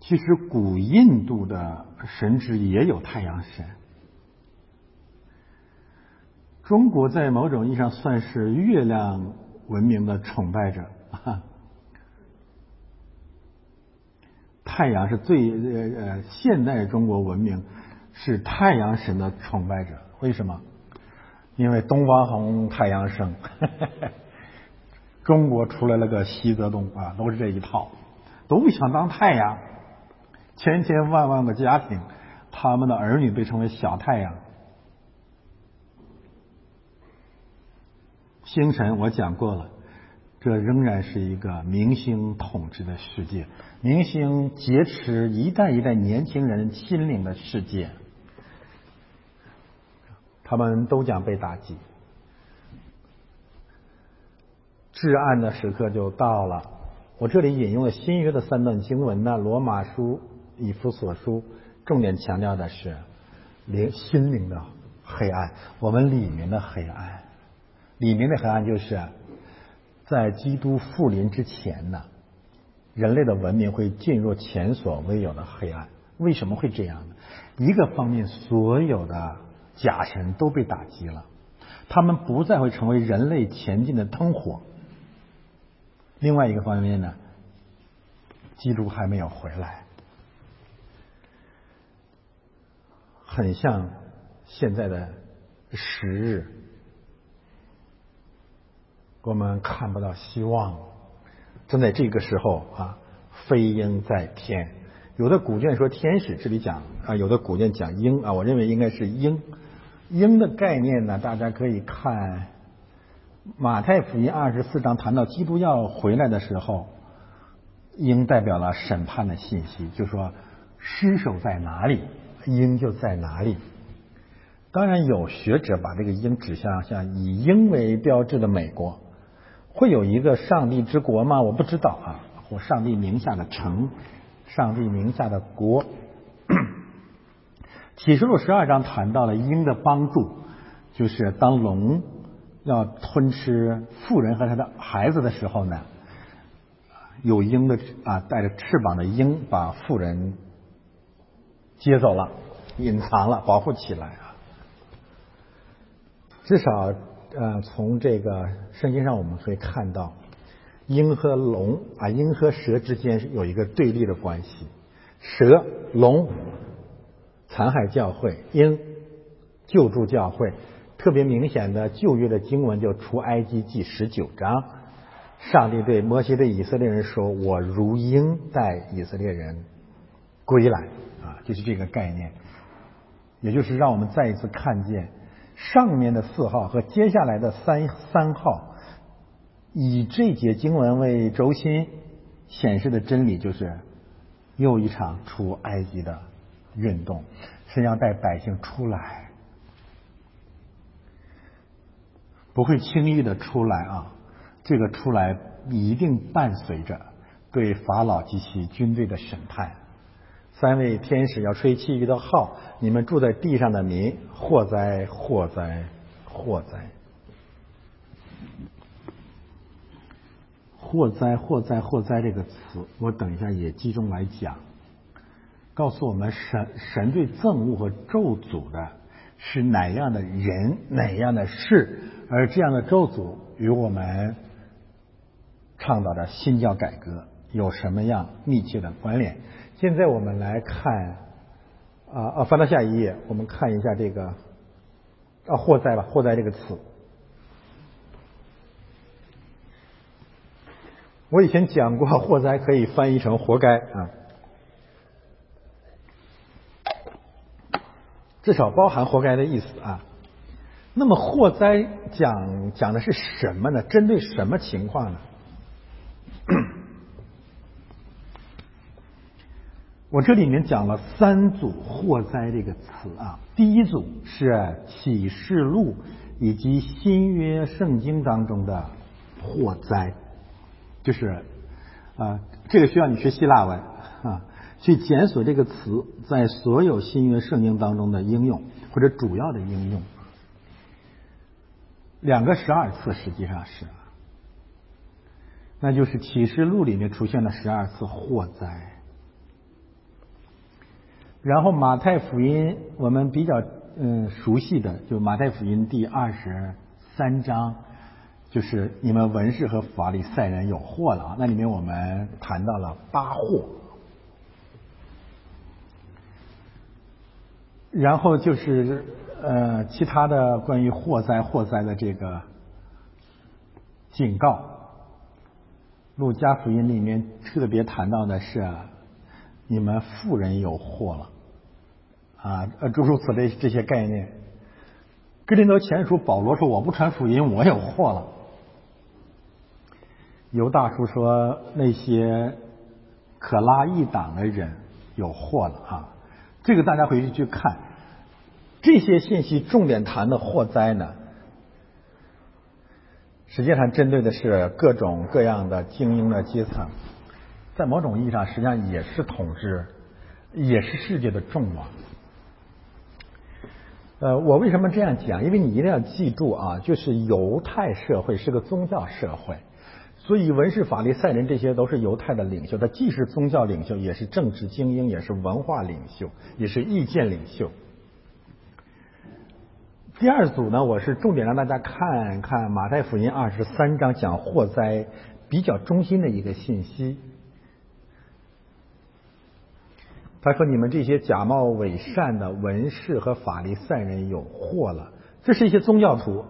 其实古印度的神职也有太阳神。中国在某种意义上算是月亮文明的崇拜者，太阳是最呃呃现代中国文明是太阳神的崇拜者，为什么？因为东方红，太阳升，中国出来了个西泽东啊，都是这一套，都想当太阳，千千万万个家庭，他们的儿女被称为小太阳。星辰我讲过了，这仍然是一个明星统治的世界，明星劫持一代一代年轻人心灵的世界。他们都将被打击，至暗的时刻就到了。我这里引用了新约的三段经文呢，《罗马书》、《以弗所书》，重点强调的是灵心灵的黑暗，我们里面的黑暗，里面的黑暗就是在基督复临之前呢，人类的文明会进入前所未有的黑暗，为什么会这样呢？一个方面，所有的假神都被打击了，他们不再会成为人类前进的灯火。另外一个方面呢，基督还没有回来，很像现在的时日，我们看不到希望。正在这个时候啊，飞鹰在天。有的古卷说天使，这里讲啊，有的古卷讲鹰啊，我认为应该是鹰。鹰的概念呢，大家可以看。马太福音二十四章谈到基督要回来的时候，鹰代表了审判的信息，就说尸首在哪里，鹰就在哪里。当然有学者把这个鹰指向像以鹰为标志的美国，会有一个上帝之国吗？我不知道啊，或上帝名下的城，上帝名下的国。启示录十二章谈到了鹰的帮助，就是当龙。要吞吃妇人和他的孩子的时候呢，有鹰的啊，带着翅膀的鹰把妇人接走了，隐藏了，保护起来啊。至少呃，从这个圣经上我们可以看到，鹰和龙啊，鹰和蛇之间有一个对立的关系。蛇、龙残害教会，鹰救助教会。特别明显的旧约的经文就出埃及记十九章，上帝对摩西对以色列人说：“我如鹰带以色列人归来。”啊，就是这个概念，也就是让我们再一次看见上面的四号和接下来的三三号，以这节经文为轴心显示的真理，就是又一场出埃及的运动，是要带百姓出来。不会轻易的出来啊！这个出来一定伴随着对法老及其军队的审判。三位天使要吹其余的号，你们住在地上的民，祸灾，祸灾，祸灾，祸灾，祸灾，祸灾这个词，我等一下也集中来讲，告诉我们神神对憎恶和咒诅的是哪样的人，哪样的事。而这样的咒诅与我们倡导的新教改革有什么样密切的关联？现在我们来看啊啊，翻到下一页，我们看一下这个啊祸灾吧，祸灾这个词。我以前讲过，祸灾可以翻译成活该啊，至少包含活该的意思啊。那么祸灾讲讲的是什么呢？针对什么情况呢？我这里面讲了三组祸灾这个词啊。第一组是启示录以及新约圣经当中的祸灾，就是啊，这个需要你学希腊文啊，去检索这个词在所有新约圣经当中的应用或者主要的应用。两个十二次实际上是，那就是启示录里面出现了十二次祸灾，然后马太福音我们比较嗯熟悉的就马太福音第二十三章，就是你们文士和法利赛人有祸了啊，那里面我们谈到了八祸，然后就是。呃，其他的关于祸灾祸灾的这个警告，路加福音里面特别谈到的是，你们富人有祸了，啊，呃，诸如此类这些概念。格林德前书保罗说：“我不传福音，我有祸了。”犹大叔说：“那些可拉一党的人有祸了啊！”这个大家回去去看。这些信息重点谈的祸灾呢，实际上针对的是各种各样的精英的阶层，在某种意义上，实际上也是统治，也是世界的众王。呃，我为什么这样讲？因为你一定要记住啊，就是犹太社会是个宗教社会，所以文士、法利赛人这些都是犹太的领袖，他既是宗教领袖，也是政治精英，也是文化领袖，也是意见领袖。第二组呢，我是重点让大家看看马太福音二十三章讲祸灾比较中心的一个信息。他说：“你们这些假冒伪善的文士和法利赛人有祸了。”这是一些宗教徒，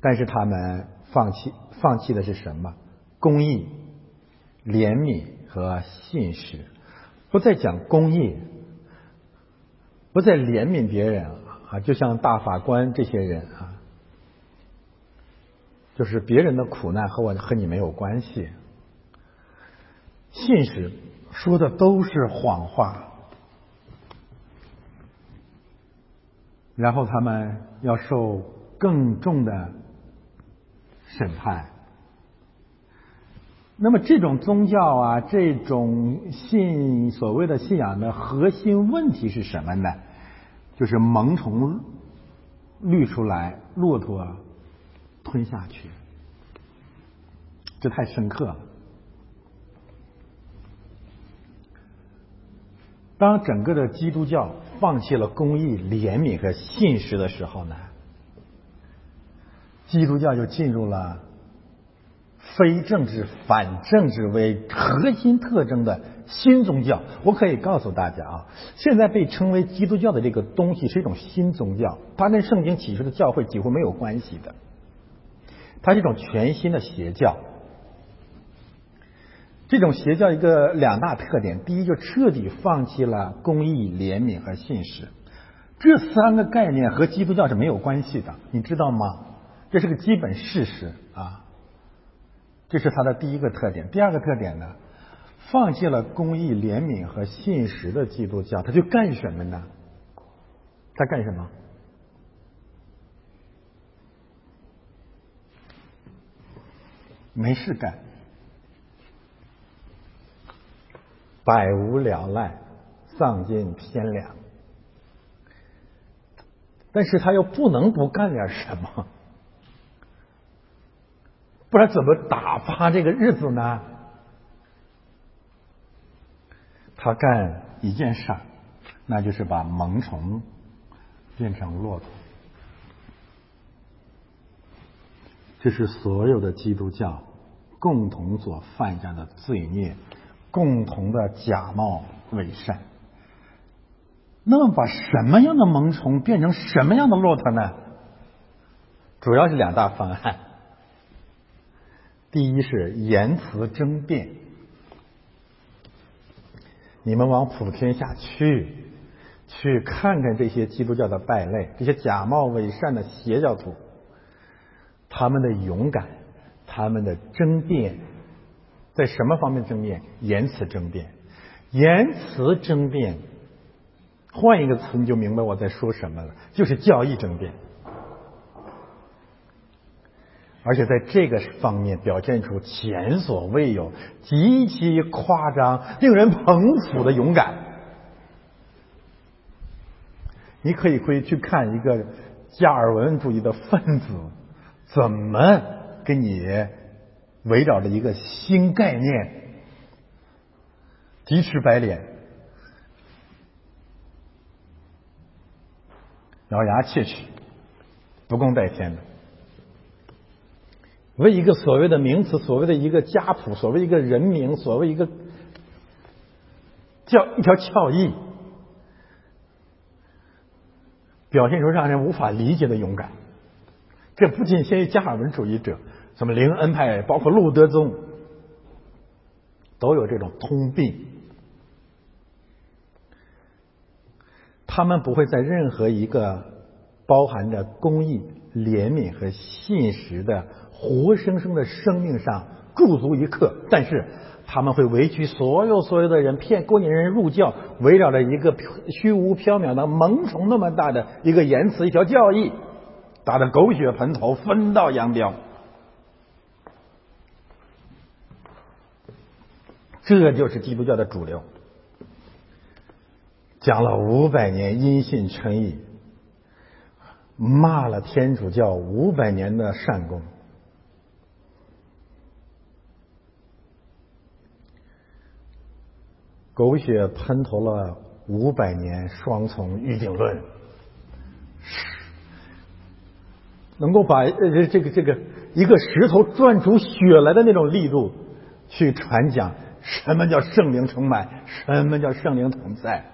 但是他们放弃放弃的是什么？公义、怜悯和信实，不再讲公义，不再怜悯别人啊！就像大法官这些人啊，就是别人的苦难和我和你没有关系。信实。说的都是谎话，然后他们要受更重的审判。那么这种宗教啊，这种信所谓的信仰的核心问题是什么呢？就是萌虫滤出来，骆驼吞下去，这太深刻了。当整个的基督教放弃了公义、怜悯和信实的时候呢，基督教就进入了非政治、反政治为核心特征的新宗教。我可以告诉大家啊，现在被称为基督教的这个东西是一种新宗教，它跟圣经启示的教会几乎没有关系的，它是一种全新的邪教。这种邪教一个两大特点，第一就彻底放弃了公义、怜悯和信实，这三个概念和基督教是没有关系的，你知道吗？这是个基本事实啊。这是它的第一个特点。第二个特点呢，放弃了公义、怜悯和信实的基督教，他就干什么呢？他干什么？没事干。百无聊赖，丧尽天良，但是他又不能不干点什么，不然怎么打发这个日子呢？他干一件事儿，那就是把萌虫变成骆驼，这是所有的基督教共同所犯下的罪孽。共同的假冒伪善，那么把什么样的萌虫变成什么样的骆驼呢？主要是两大方案。第一是言辞争辩，你们往普天下去，去看看这些基督教的败类，这些假冒伪善的邪教徒，他们的勇敢，他们的争辩。在什么方面争辩？言辞争辩，言辞争辩。换一个词，你就明白我在说什么了，就是教义争辩。而且在这个方面表现出前所未有、极其夸张、令人捧腹的勇敢。你可以回去看一个加尔文主义的分子怎么跟你。围绕着一个新概念，急赤白脸，咬牙切齿，不共戴天的，为一个所谓的名词，所谓的一个家谱，所谓一个人名，所谓一个叫一条教义，表现出让人无法理解的勇敢。这不仅限于加尔文主义者。什么灵恩派，包括路德宗，都有这种通病。他们不会在任何一个包含着公义、怜悯和信实的活生生的生命上驻足一刻，但是他们会委屈所有所有的人，骗勾引人入教，围绕着一个虚无缥缈的萌虫那么大的一个言辞、一条教义，打得狗血喷头，分道扬镳。这就是基督教的主流。讲了五百年音信诚意骂了天主教五百年的善功。狗血喷头了五百年双重预定论。能够把呃这个这个一个石头转出血来的那种力度去传讲什么叫圣灵充满，什么叫圣灵同在。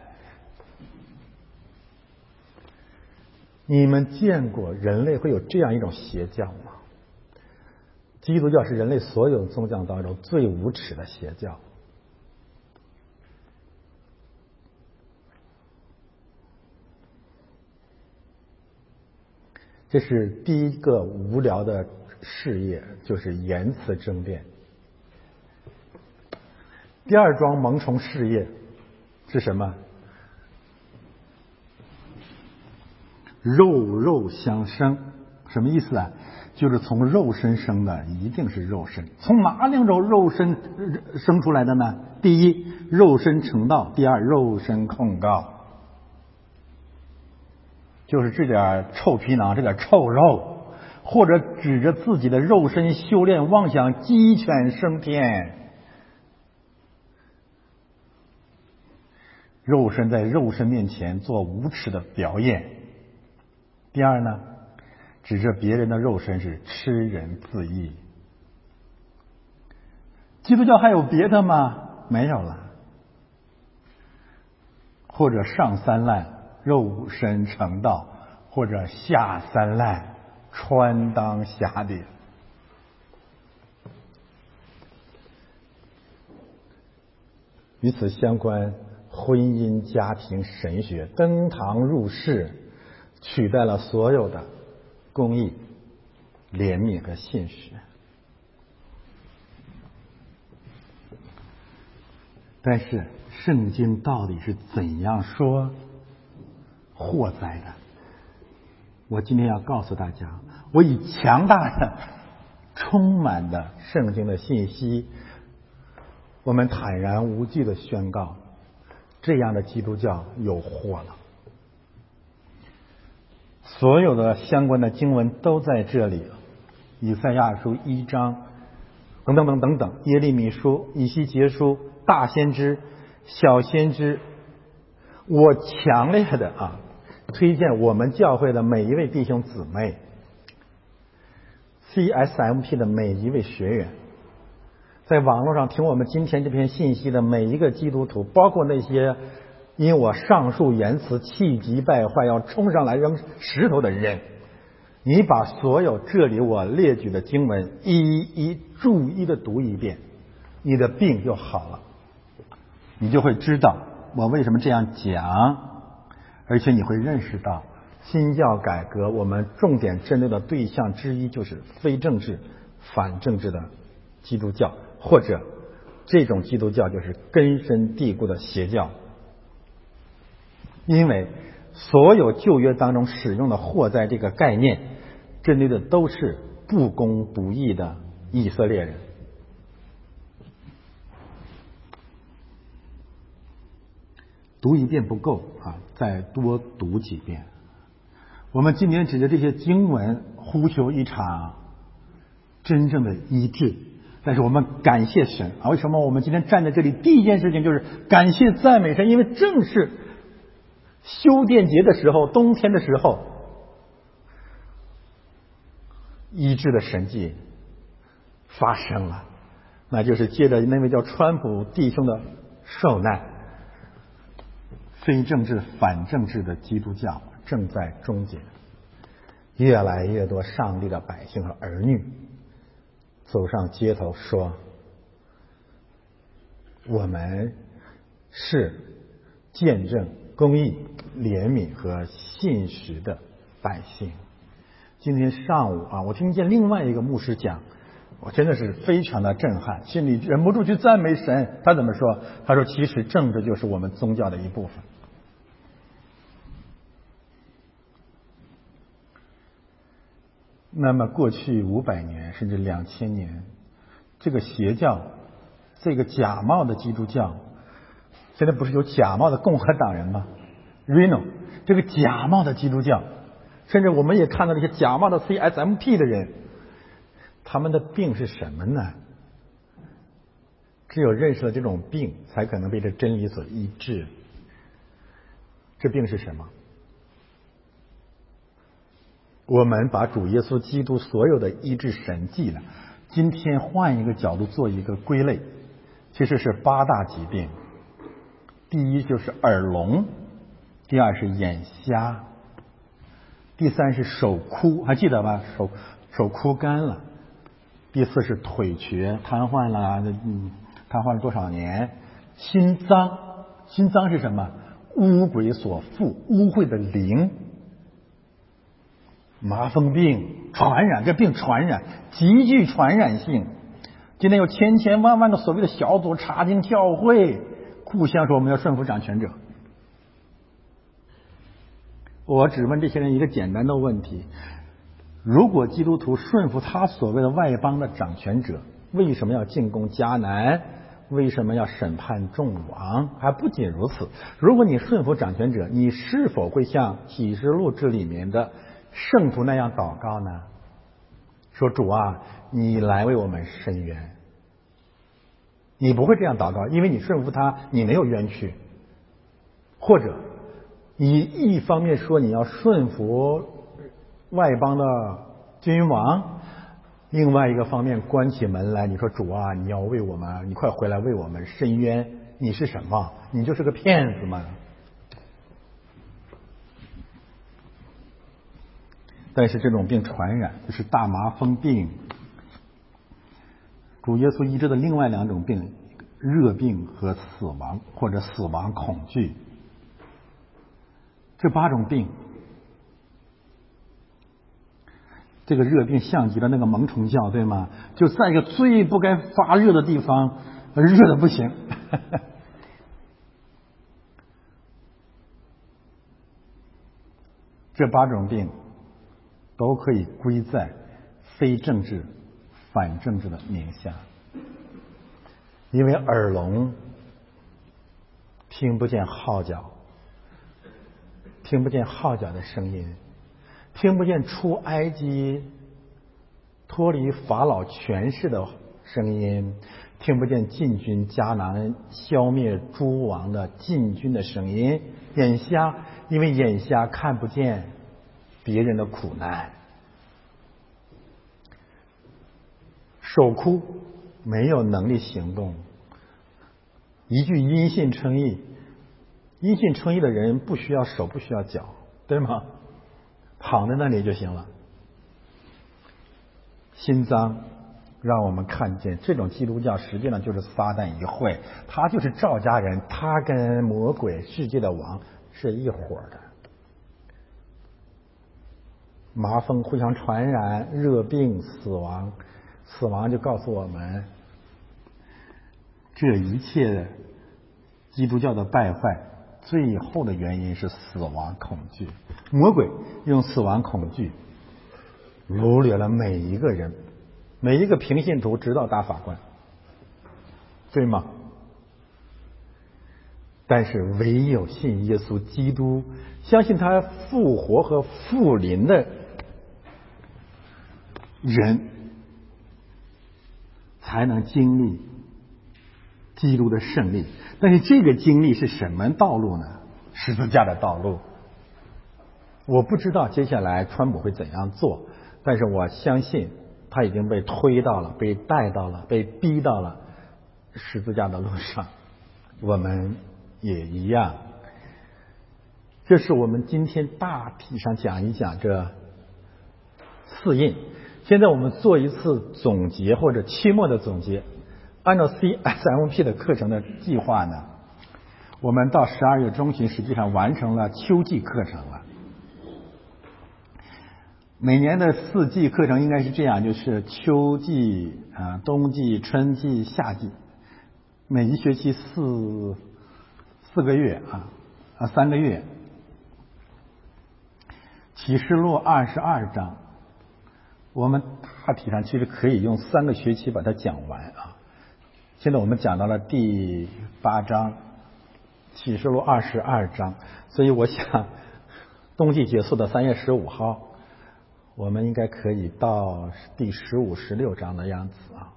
你们见过人类会有这样一种邪教吗？基督教是人类所有宗教当中最无耻的邪教。这是第一个无聊的事业，就是言辞争辩。第二桩萌虫事业是什么？肉肉相生，什么意思啊？就是从肉身生的一定是肉身，从哪两种肉身生出来的呢？第一，肉身成道；第二，肉身控告。就是这点臭皮囊，这点臭肉，或者指着自己的肉身修炼妄想鸡犬升天，肉身在肉身面前做无耻的表演。第二呢，指着别人的肉身是吃人自缢。基督教还有别的吗？没有了，或者上三滥。肉身成道，或者下三滥，穿当霞顶。与此相关，婚姻家庭神学登堂入室，取代了所有的公益、怜悯和信实。但是，圣经到底是怎样说？祸灾的，我今天要告诉大家，我以强大的、充满的圣经的信息，我们坦然无惧的宣告：这样的基督教有祸了。所有的相关的经文都在这里，以赛亚书一章，等等等等等，耶利米书、以西结书、大先知、小先知，我强烈的啊！推荐我们教会的每一位弟兄姊妹，CSMP 的每一位学员，在网络上听我们今天这篇信息的每一个基督徒，包括那些因我上述言辞气急败坏要冲上来扔石头的人，你把所有这里我列举的经文一一逐一的读一遍，你的病就好了，你就会知道我为什么这样讲。而且你会认识到，新教改革我们重点针对的对象之一就是非政治、反政治的基督教，或者这种基督教就是根深蒂固的邪教。因为所有旧约当中使用的“祸灾”这个概念，针对的都是不公不义的以色列人。读一遍不够啊，再多读几遍。我们今天指着这些经文，呼求一场真正的医治。但是我们感谢神啊！为什么我们今天站在这里？第一件事情就是感谢赞美神，因为正是修殿节的时候，冬天的时候，医治的神迹发生了，那就是借着那位叫川普弟兄的受难。非政治、反政治的基督教正在终结，越来越多上帝的百姓和儿女走上街头，说：“我们是见证公义、怜悯和信实的百姓。”今天上午啊，我听见另外一个牧师讲，我真的是非常的震撼，心里忍不住去赞美神。他怎么说？他说：“其实政治就是我们宗教的一部分。”那么过去五百年甚至两千年，这个邪教，这个假冒的基督教，现在不是有假冒的共和党人吗？Reno，这个假冒的基督教，甚至我们也看到那些假冒的 CSMP 的人，他们的病是什么呢？只有认识了这种病，才可能被这真理所医治。这病是什么？我们把主耶稣基督所有的医治神迹呢，今天换一个角度做一个归类，其实是八大疾病。第一就是耳聋，第二是眼瞎，第三是手枯，还记得吧？手手枯干了。第四是腿瘸瘫痪了，嗯，瘫痪了多少年？心脏，心脏是什么？污鬼所附，污秽的灵。麻风病传染，这病传染，极具传染性。今天有千千万万的所谓的小组查经教会，互相说我们要顺服掌权者。我只问这些人一个简单的问题：如果基督徒顺服他所谓的外邦的掌权者，为什么要进攻迦南？为什么要审判众王？还不仅如此，如果你顺服掌权者，你是否会像启示录这里面的？圣徒那样祷告呢？说主啊，你来为我们伸冤。你不会这样祷告，因为你顺服他，你没有冤屈。或者，你一方面说你要顺服外邦的君王，另外一个方面关起门来，你说主啊，你要为我们，你快回来为我们伸冤。你是什么？你就是个骗子吗？但是这种病传染，就是大麻风病。主耶稣医治的另外两种病，热病和死亡或者死亡恐惧。这八种病，这个热病像极了那个萌虫叫，对吗？就在一个最不该发热的地方，热的不行。这八种病。都可以归在非政治、反政治的名下，因为耳聋，听不见号角，听不见号角的声音，听不见出埃及、脱离法老权势的声音，听不见进军迦南、消灭诸王的进军的声音，眼瞎，因为眼瞎看不见。别人的苦难，手哭，没有能力行动。一句因信称义，因信称义的人不需要手，不需要脚，对吗？躺在那里就行了。心脏让我们看见，这种基督教实际上就是撒旦一会，他就是赵家人，他跟魔鬼世界的王是一伙的。麻风互相传染，热病死亡，死亡就告诉我们，这一切基督教的败坏，最后的原因是死亡恐惧。魔鬼用死亡恐惧掳掠了每一个人，每一个平信徒，直到大法官，对吗？但是唯有信耶稣基督，相信他复活和复临的。人才能经历基督的胜利，但是这个经历是什么道路呢？十字架的道路。我不知道接下来川普会怎样做，但是我相信他已经被推到了、被带到了、被逼到了十字架的路上。我们也一样。这是我们今天大体上讲一讲这四印。现在我们做一次总结或者期末的总结。按照 CSMP 的课程的计划呢，我们到十二月中旬实际上完成了秋季课程了。每年的四季课程应该是这样，就是秋季啊、冬季、春季、夏季，每一学期四四个月啊啊三个月。启示录二十二章。我们大体上其实可以用三个学期把它讲完啊。现在我们讲到了第八章，启示录二十二章，所以我想冬季结束的三月十五号，我们应该可以到第十五、十六章的样子啊。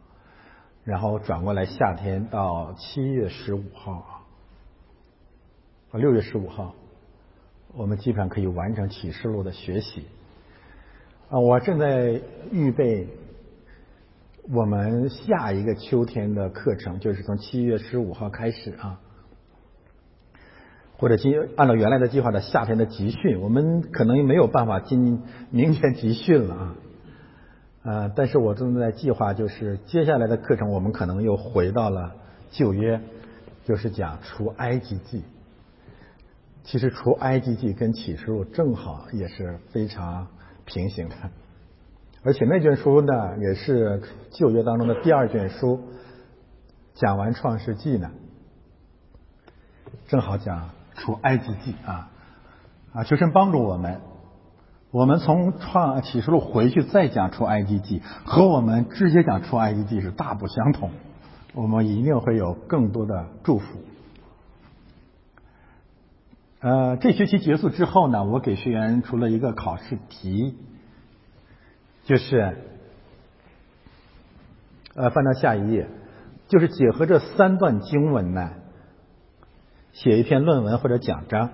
然后转过来夏天到七月十五号啊，六月十五号，我们基本上可以完成启示录的学习啊。我正在预备我们下一个秋天的课程，就是从七月十五号开始啊。或者今按照原来的计划的夏天的集训，我们可能没有办法今明天集训了啊，呃，但是我正在计划，就是接下来的课程，我们可能又回到了旧约，就是讲除埃及记。其实除埃及记跟启示录正好也是非常平行的，而且那卷书呢，也是旧约当中的第二卷书，讲完创世纪呢，正好讲。出埃及记啊啊！求神帮助我们，我们从创启示录回去再讲出埃及记，和我们直接讲出埃及记是大不相同。我们一定会有更多的祝福。呃，这学期结束之后呢，我给学员出了一个考试题，就是呃，翻到下一页，就是结合这三段经文呢。写一篇论文或者讲章，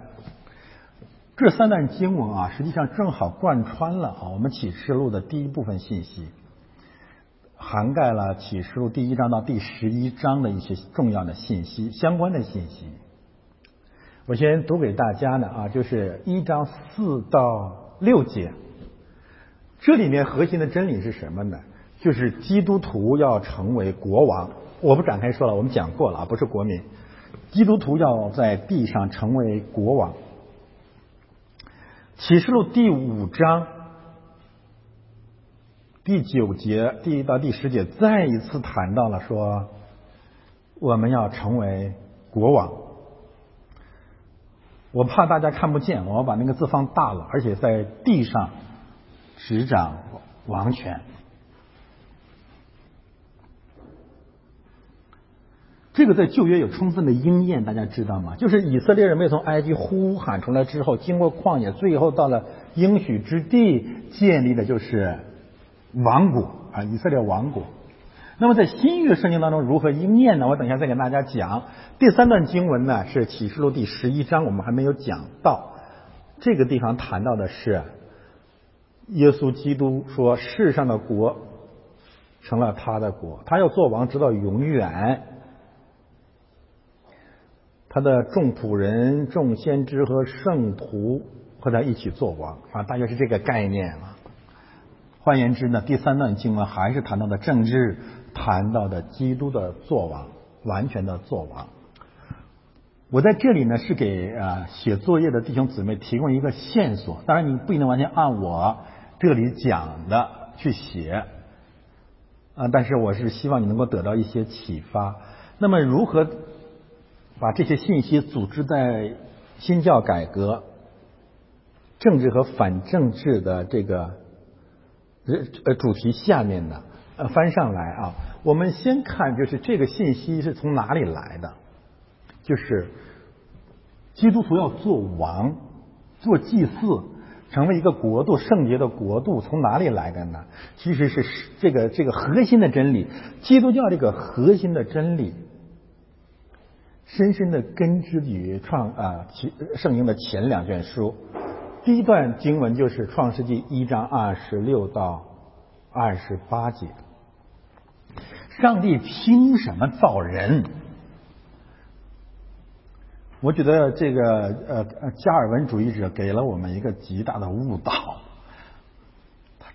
这三段经文啊，实际上正好贯穿了啊我们启示录的第一部分信息，涵盖了启示录第一章到第十一章的一些重要的信息相关的信息。我先读给大家呢啊，就是一章四到六节，这里面核心的真理是什么呢？就是基督徒要成为国王。我不展开说了，我们讲过了啊，不是国民。基督徒要在地上成为国王。启示录第五章第九节第一到第十节再一次谈到了说，我们要成为国王。我怕大家看不见，我要把那个字放大了，而且在地上执掌王权。这个在旧约有充分的应验，大家知道吗？就是以色列人没有从埃及呼喊出来之后，经过旷野，最后到了应许之地，建立的就是王国啊，以色列王国。那么在新约圣经当中如何应验呢？我等一下再给大家讲。第三段经文呢是启示录第十一章，我们还没有讲到。这个地方谈到的是耶稣基督说，世上的国成了他的国，他要做王直到永远。他的众仆人、众先知和圣徒和他一起做王啊，大约是这个概念啊。换言之呢，第三段经文还是谈到的政治，谈到的基督的做王，完全的做王。我在这里呢，是给啊写作业的弟兄姊妹提供一个线索。当然，你不一定完全按我这里讲的去写啊，但是我是希望你能够得到一些启发。那么如何？把这些信息组织在新教改革、政治和反政治的这个呃主题下面呢，翻上来啊。我们先看，就是这个信息是从哪里来的？就是基督徒要做王、做祭祀，成为一个国度、圣洁的国度，从哪里来的呢？其实是这个这个核心的真理，基督教这个核心的真理。深深的根植于创啊，其圣经的前两卷书。第一段经文就是创世纪一章二十六到二十八节。上帝凭什么造人？我觉得这个呃加尔文主义者给了我们一个极大的误导。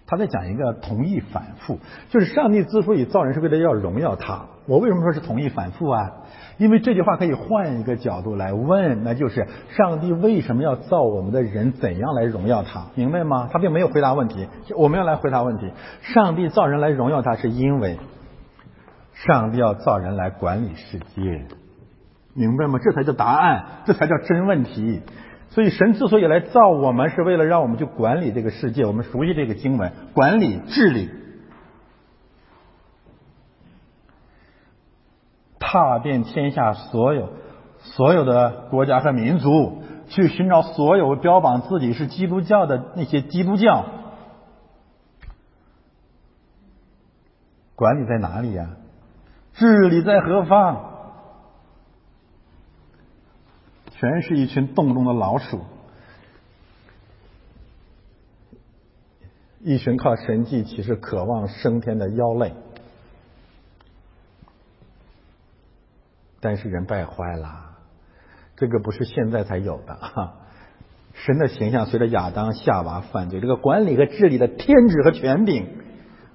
他在讲一个同意反复，就是上帝之所以造人是为了要荣耀他。我为什么说是同意反复啊？因为这句话可以换一个角度来问，那就是上帝为什么要造我们的人，怎样来荣耀他？明白吗？他并没有回答问题，我们要来回答问题。上帝造人来荣耀他，是因为上帝要造人来管理世界，明白吗？这才叫答案，这才叫真问题。所以神之所以来造我们，是为了让我们去管理这个世界。我们熟悉这个经文，管理治理。踏遍天下所有所有的国家和民族，去寻找所有标榜自己是基督教的那些基督教，管理在哪里呀？治理在何方？全是一群洞中的老鼠，一群靠神迹其实渴望升天的妖类。但是人败坏了，这个不是现在才有的哈。神的形象随着亚当夏娃犯罪，这个管理和治理的天职和权柄，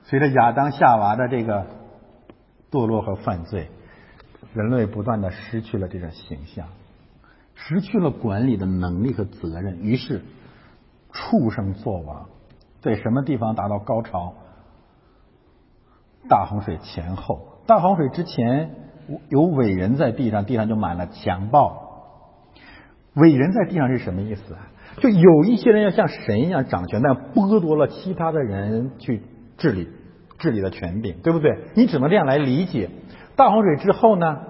随着亚当夏娃的这个堕落和犯罪，人类不断的失去了这种形象。失去了管理的能力和责任，于是畜生作王，在什么地方达到高潮？大洪水前后，大洪水之前有伟人在地上，地上就满了强暴。伟人在地上是什么意思啊？就有一些人要像神一样掌权，但剥夺了其他的人去治理治理的权柄，对不对？你只能这样来理解。大洪水之后呢？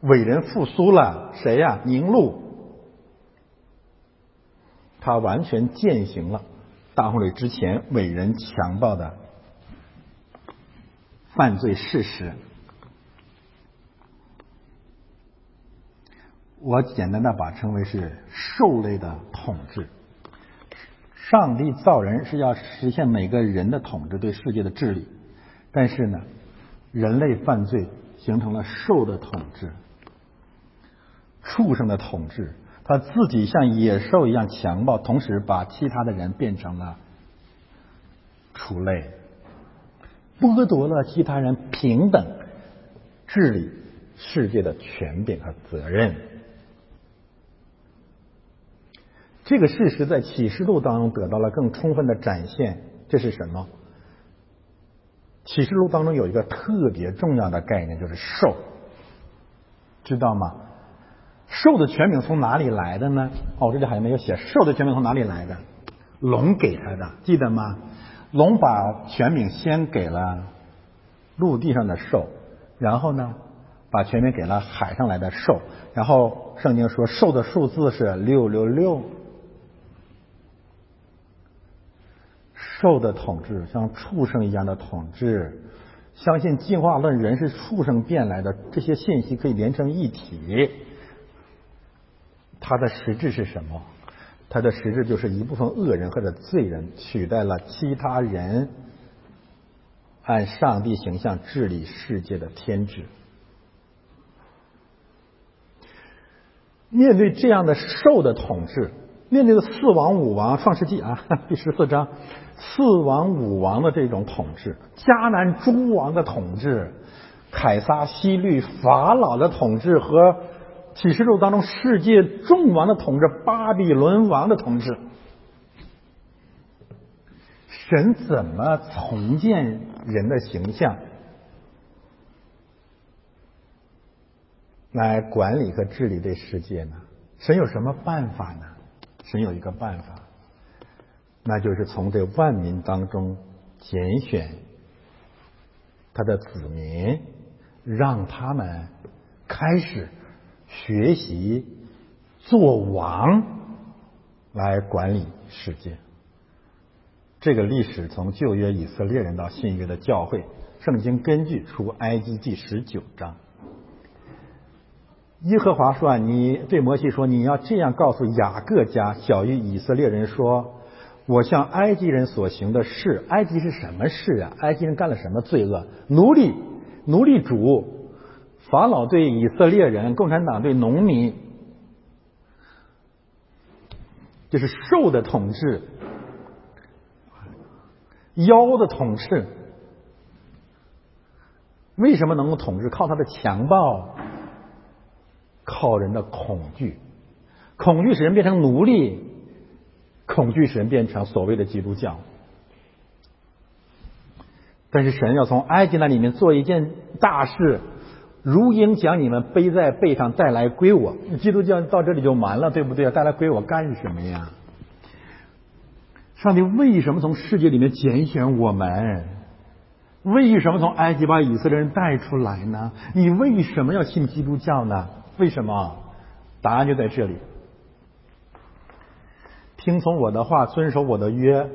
伟人复苏了，谁呀？宁禄，他完全践行了大洪水之前伟人强暴的犯罪事实。我简单的把称为是兽类的统治。上帝造人是要实现每个人的统治，对世界的治理，但是呢，人类犯罪形成了兽的统治。畜生的统治，他自己像野兽一样强暴，同时把其他的人变成了畜类，剥夺了其他人平等治理世界的权柄和责任。这个事实在启示录当中得到了更充分的展现。这是什么？启示录当中有一个特别重要的概念，就是兽，知道吗？兽的权柄从哪里来的呢？哦，这里好像没有写。兽的权柄从哪里来的？龙给他的，记得吗？龙把权柄先给了陆地上的兽，然后呢，把权柄给了海上来的兽。然后圣经说，兽的数字是六六六。兽的统治像畜生一样的统治，相信进化论人是畜生变来的，这些信息可以连成一体。它的实质是什么？它的实质就是一部分恶人或者罪人取代了其他人，按上帝形象治理世界的天职。面对这样的兽的统治，面对的四王五王，《创世纪》啊第十四章，四王五王的这种统治，迦南诸王的统治，凯撒、西律、法老的统治和。启示录当中，世界众王的统治，巴比伦王的统治，神怎么重建人的形象，来管理和治理这世界呢？神有什么办法呢？神有一个办法，那就是从这万民当中拣选他的子民，让他们开始。学习做王来管理世界，这个历史从旧约以色列人到新约的教会，圣经根据出埃及记十九章，耶和华说：“你对摩西说，你要这样告诉雅各家小于以色列人说，我向埃及人所行的事，埃及是什么事啊？埃及人干了什么罪恶？奴隶，奴隶主。”法老对以色列人，共产党对农民，就是兽的统治，妖的统治。为什么能够统治？靠他的强暴，靠人的恐惧，恐惧使人变成奴隶，恐惧神变成所谓的基督教。但是神要从埃及那里面做一件大事。如鹰将你们背在背上带来归我，基督教到这里就完了，对不对？带来归我干什么呀？上帝为什么从世界里面拣选我们？为什么从埃及把以色列人带出来呢？你为什么要信基督教呢？为什么？答案就在这里：听从我的话，遵守我的约，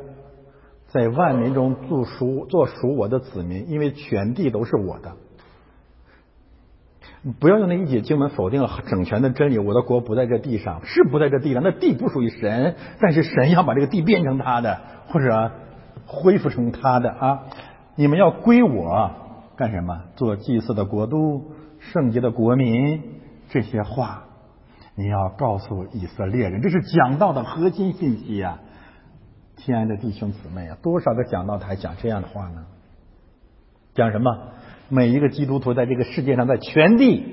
在万民中做属做属我的子民，因为全地都是我的。不要用那一节经文否定了整全的真理。我的国不在这地上，是不在这地上，那地不属于神，但是神要把这个地变成他的，或者恢复成他的啊！你们要归我干什么？做祭祀的国度，圣洁的国民。这些话你要告诉以色列人，这是讲道的核心信息啊！亲爱的弟兄姊妹啊，多少个讲道台讲这样的话呢？讲什么？每一个基督徒在这个世界上，在全地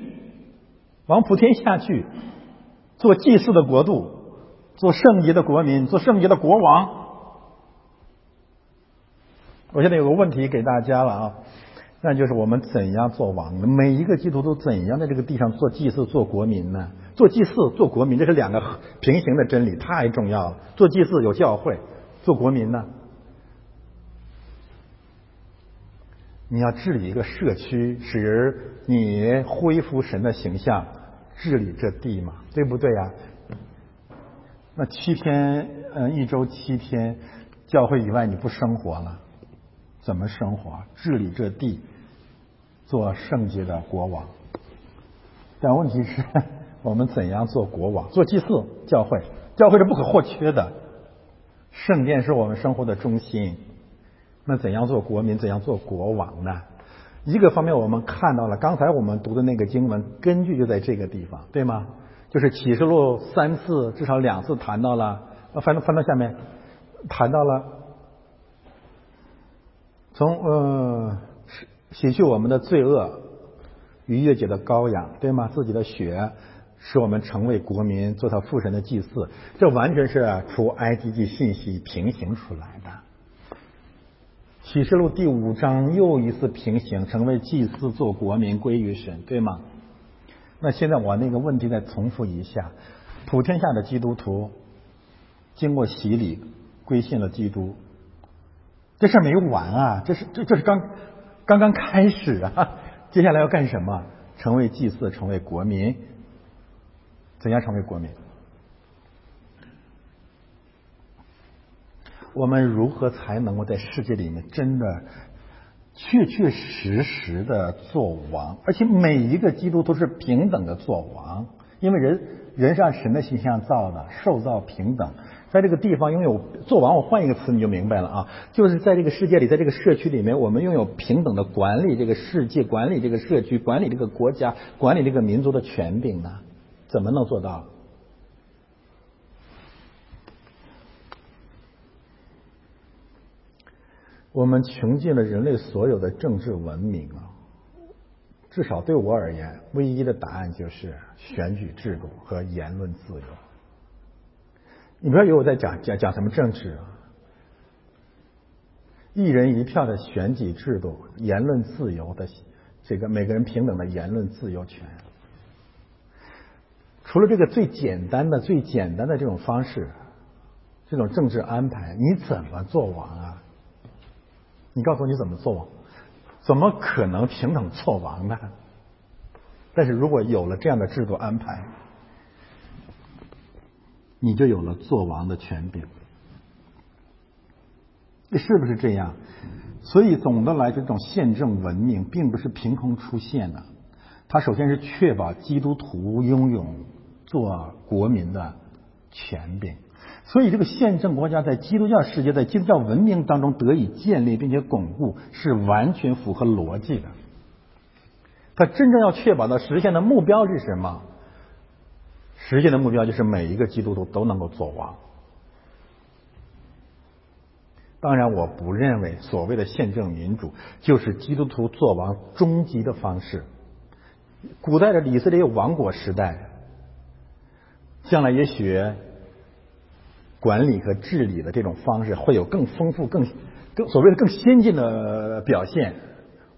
往普天下去，做祭祀的国度，做圣洁的国民，做圣洁的国王。我现在有个问题给大家了啊，那就是我们怎样做王？每一个基督徒怎样在这个地上做祭祀、做国民呢？做祭祀、做国民，这是两个平行的真理，太重要了。做祭祀有教会，做国民呢？你要治理一个社区，使你恢复神的形象，治理这地嘛，对不对呀？那七天，嗯，一周七天，教会以外你不生活了，怎么生活？治理这地，做圣洁的国王。但问题是，我们怎样做国王？做祭祀，教会，教会是不可或缺的，圣殿是我们生活的中心。那怎样做国民？怎样做国王呢？一个方面，我们看到了刚才我们读的那个经文，根据就在这个地方，对吗？就是启示录三次，至少两次谈到了。翻到翻到下面，谈到了从呃洗去我们的罪恶，逾越节的羔羊，对吗？自己的血使我们成为国民，做他父神的祭祀。这完全是除埃及记信息平行出来的。启示录第五章又一次平行，成为祭祀做国民归于神，对吗？那现在我那个问题再重复一下：普天下的基督徒经过洗礼归信了基督，这事没完啊！这是这这是刚刚刚开始啊！接下来要干什么？成为祭祀，成为国民？怎样成为国民？我们如何才能够在世界里面真的确确实实的做王？而且每一个基督都是平等的做王，因为人人是按神的形象造的，受造平等，在这个地方拥有做王。我换一个词你就明白了啊，就是在这个世界里，在这个社区里面，我们拥有平等的管理这个世界、管理这个社区、管理这个国家、管理这个民族的权柄呢？怎么能做到？我们穷尽了人类所有的政治文明啊，至少对我而言，唯一的答案就是选举制度和言论自由。你不要以为我在讲讲讲什么政治啊，一人一票的选举制度、言论自由的这个每个人平等的言论自由权，除了这个最简单的、最简单的这种方式，这种政治安排，你怎么做王啊？你告诉我你怎么做王？怎么可能平等做王呢？但是如果有了这样的制度安排，你就有了做王的权柄，是不是这样？所以总的来说，这种宪政文明并不是凭空出现的，它首先是确保基督徒拥有做国民的权柄。所以，这个宪政国家在基督教世界、在基督教文明当中得以建立并且巩固，是完全符合逻辑的。它真正要确保的实现的目标是什么？实现的目标就是每一个基督徒都能够做王。当然，我不认为所谓的宪政民主就是基督徒做王终极的方式。古代的以色列王国时代，将来也许。管理和治理的这种方式会有更丰富、更更所谓的更先进的表现，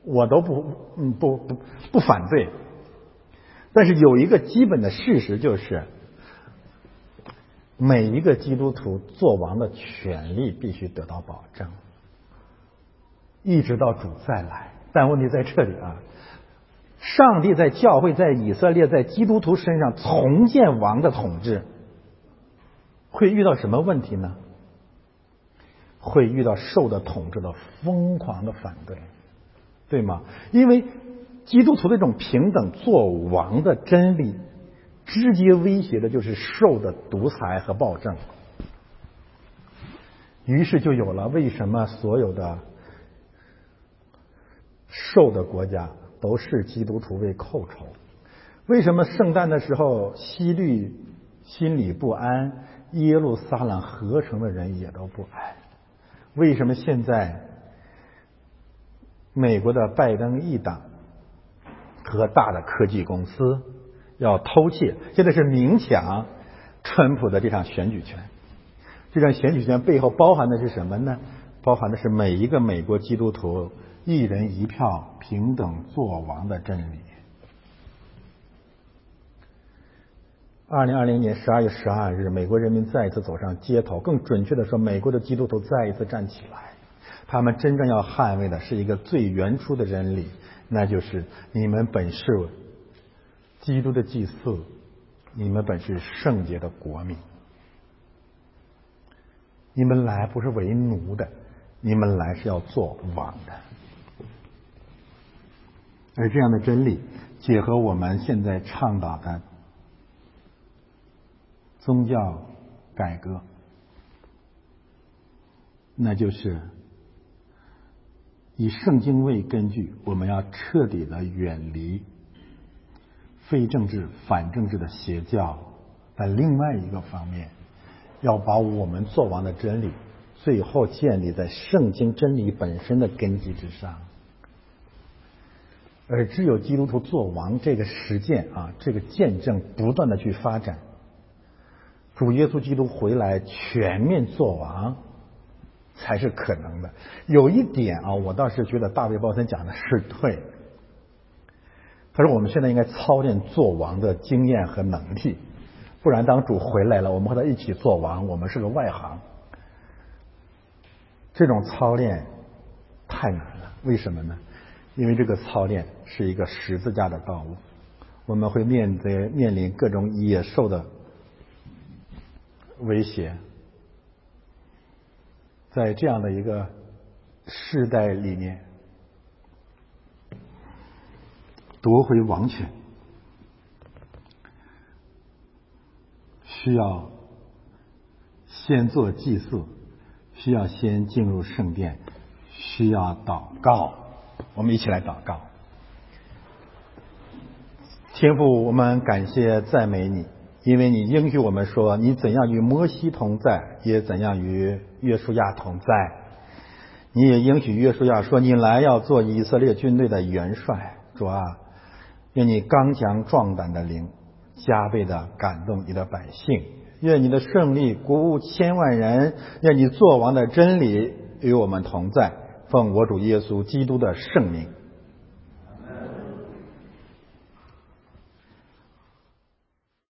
我都不嗯不不不反对。但是有一个基本的事实就是，每一个基督徒做王的权利必须得到保证，一直到主再来。但问题在这里啊，上帝在教会、在以色列、在基督徒身上重建王的统治。会遇到什么问题呢？会遇到受的统治的疯狂的反对，对吗？因为基督徒的这种平等作王的真理，直接威胁的就是兽的独裁和暴政。于是就有了为什么所有的兽的国家都视基督徒为寇仇？为什么圣诞的时候西律心里不安，耶路撒冷合成的人也都不安？为什么现在美国的拜登一党和大的科技公司要偷窃？现在是明抢川普的这场选举权。这场选举权背后包含的是什么呢？包含的是每一个美国基督徒一人一票平等做王的真理。二零二零年十二月十二日，美国人民再一次走上街头，更准确的说，美国的基督徒再一次站起来。他们真正要捍卫的是一个最原初的真理，那就是你们本是基督的祭祀，你们本是圣洁的国民。你们来不是为奴的，你们来是要做王的。而这样的真理，结合我们现在倡导的宗教改革，那就是以圣经为根据，我们要彻底的远离非政治、反政治的邪教在另外一个方面。要把我们做王的真理，最后建立在圣经真理本身的根基之上，而只有基督徒做王这个实践啊，这个见证不断的去发展，主耶稣基督回来全面做王才是可能的。有一点啊，我倒是觉得大卫鲍森讲的是对，他说我们现在应该操练做王的经验和能力。不然，当主回来了，我们和他一起做王，我们是个外行。这种操练太难了，为什么呢？因为这个操练是一个十字架的道路，我们会面对面临各种野兽的威胁，在这样的一个世代里面夺回王权。需要先做祭祀，需要先进入圣殿，需要祷告。我们一起来祷告。天父，我们感谢赞美你，因为你应许我们说，你怎样与摩西同在，也怎样与约书亚同在。你也应许约书亚说，你来要做以色列军队的元帅。主啊，愿你刚强壮胆的灵。加倍的感动你的百姓，愿你的胜利鼓舞千万人，愿你作王的真理与我们同在。奉我主耶稣基督的圣名。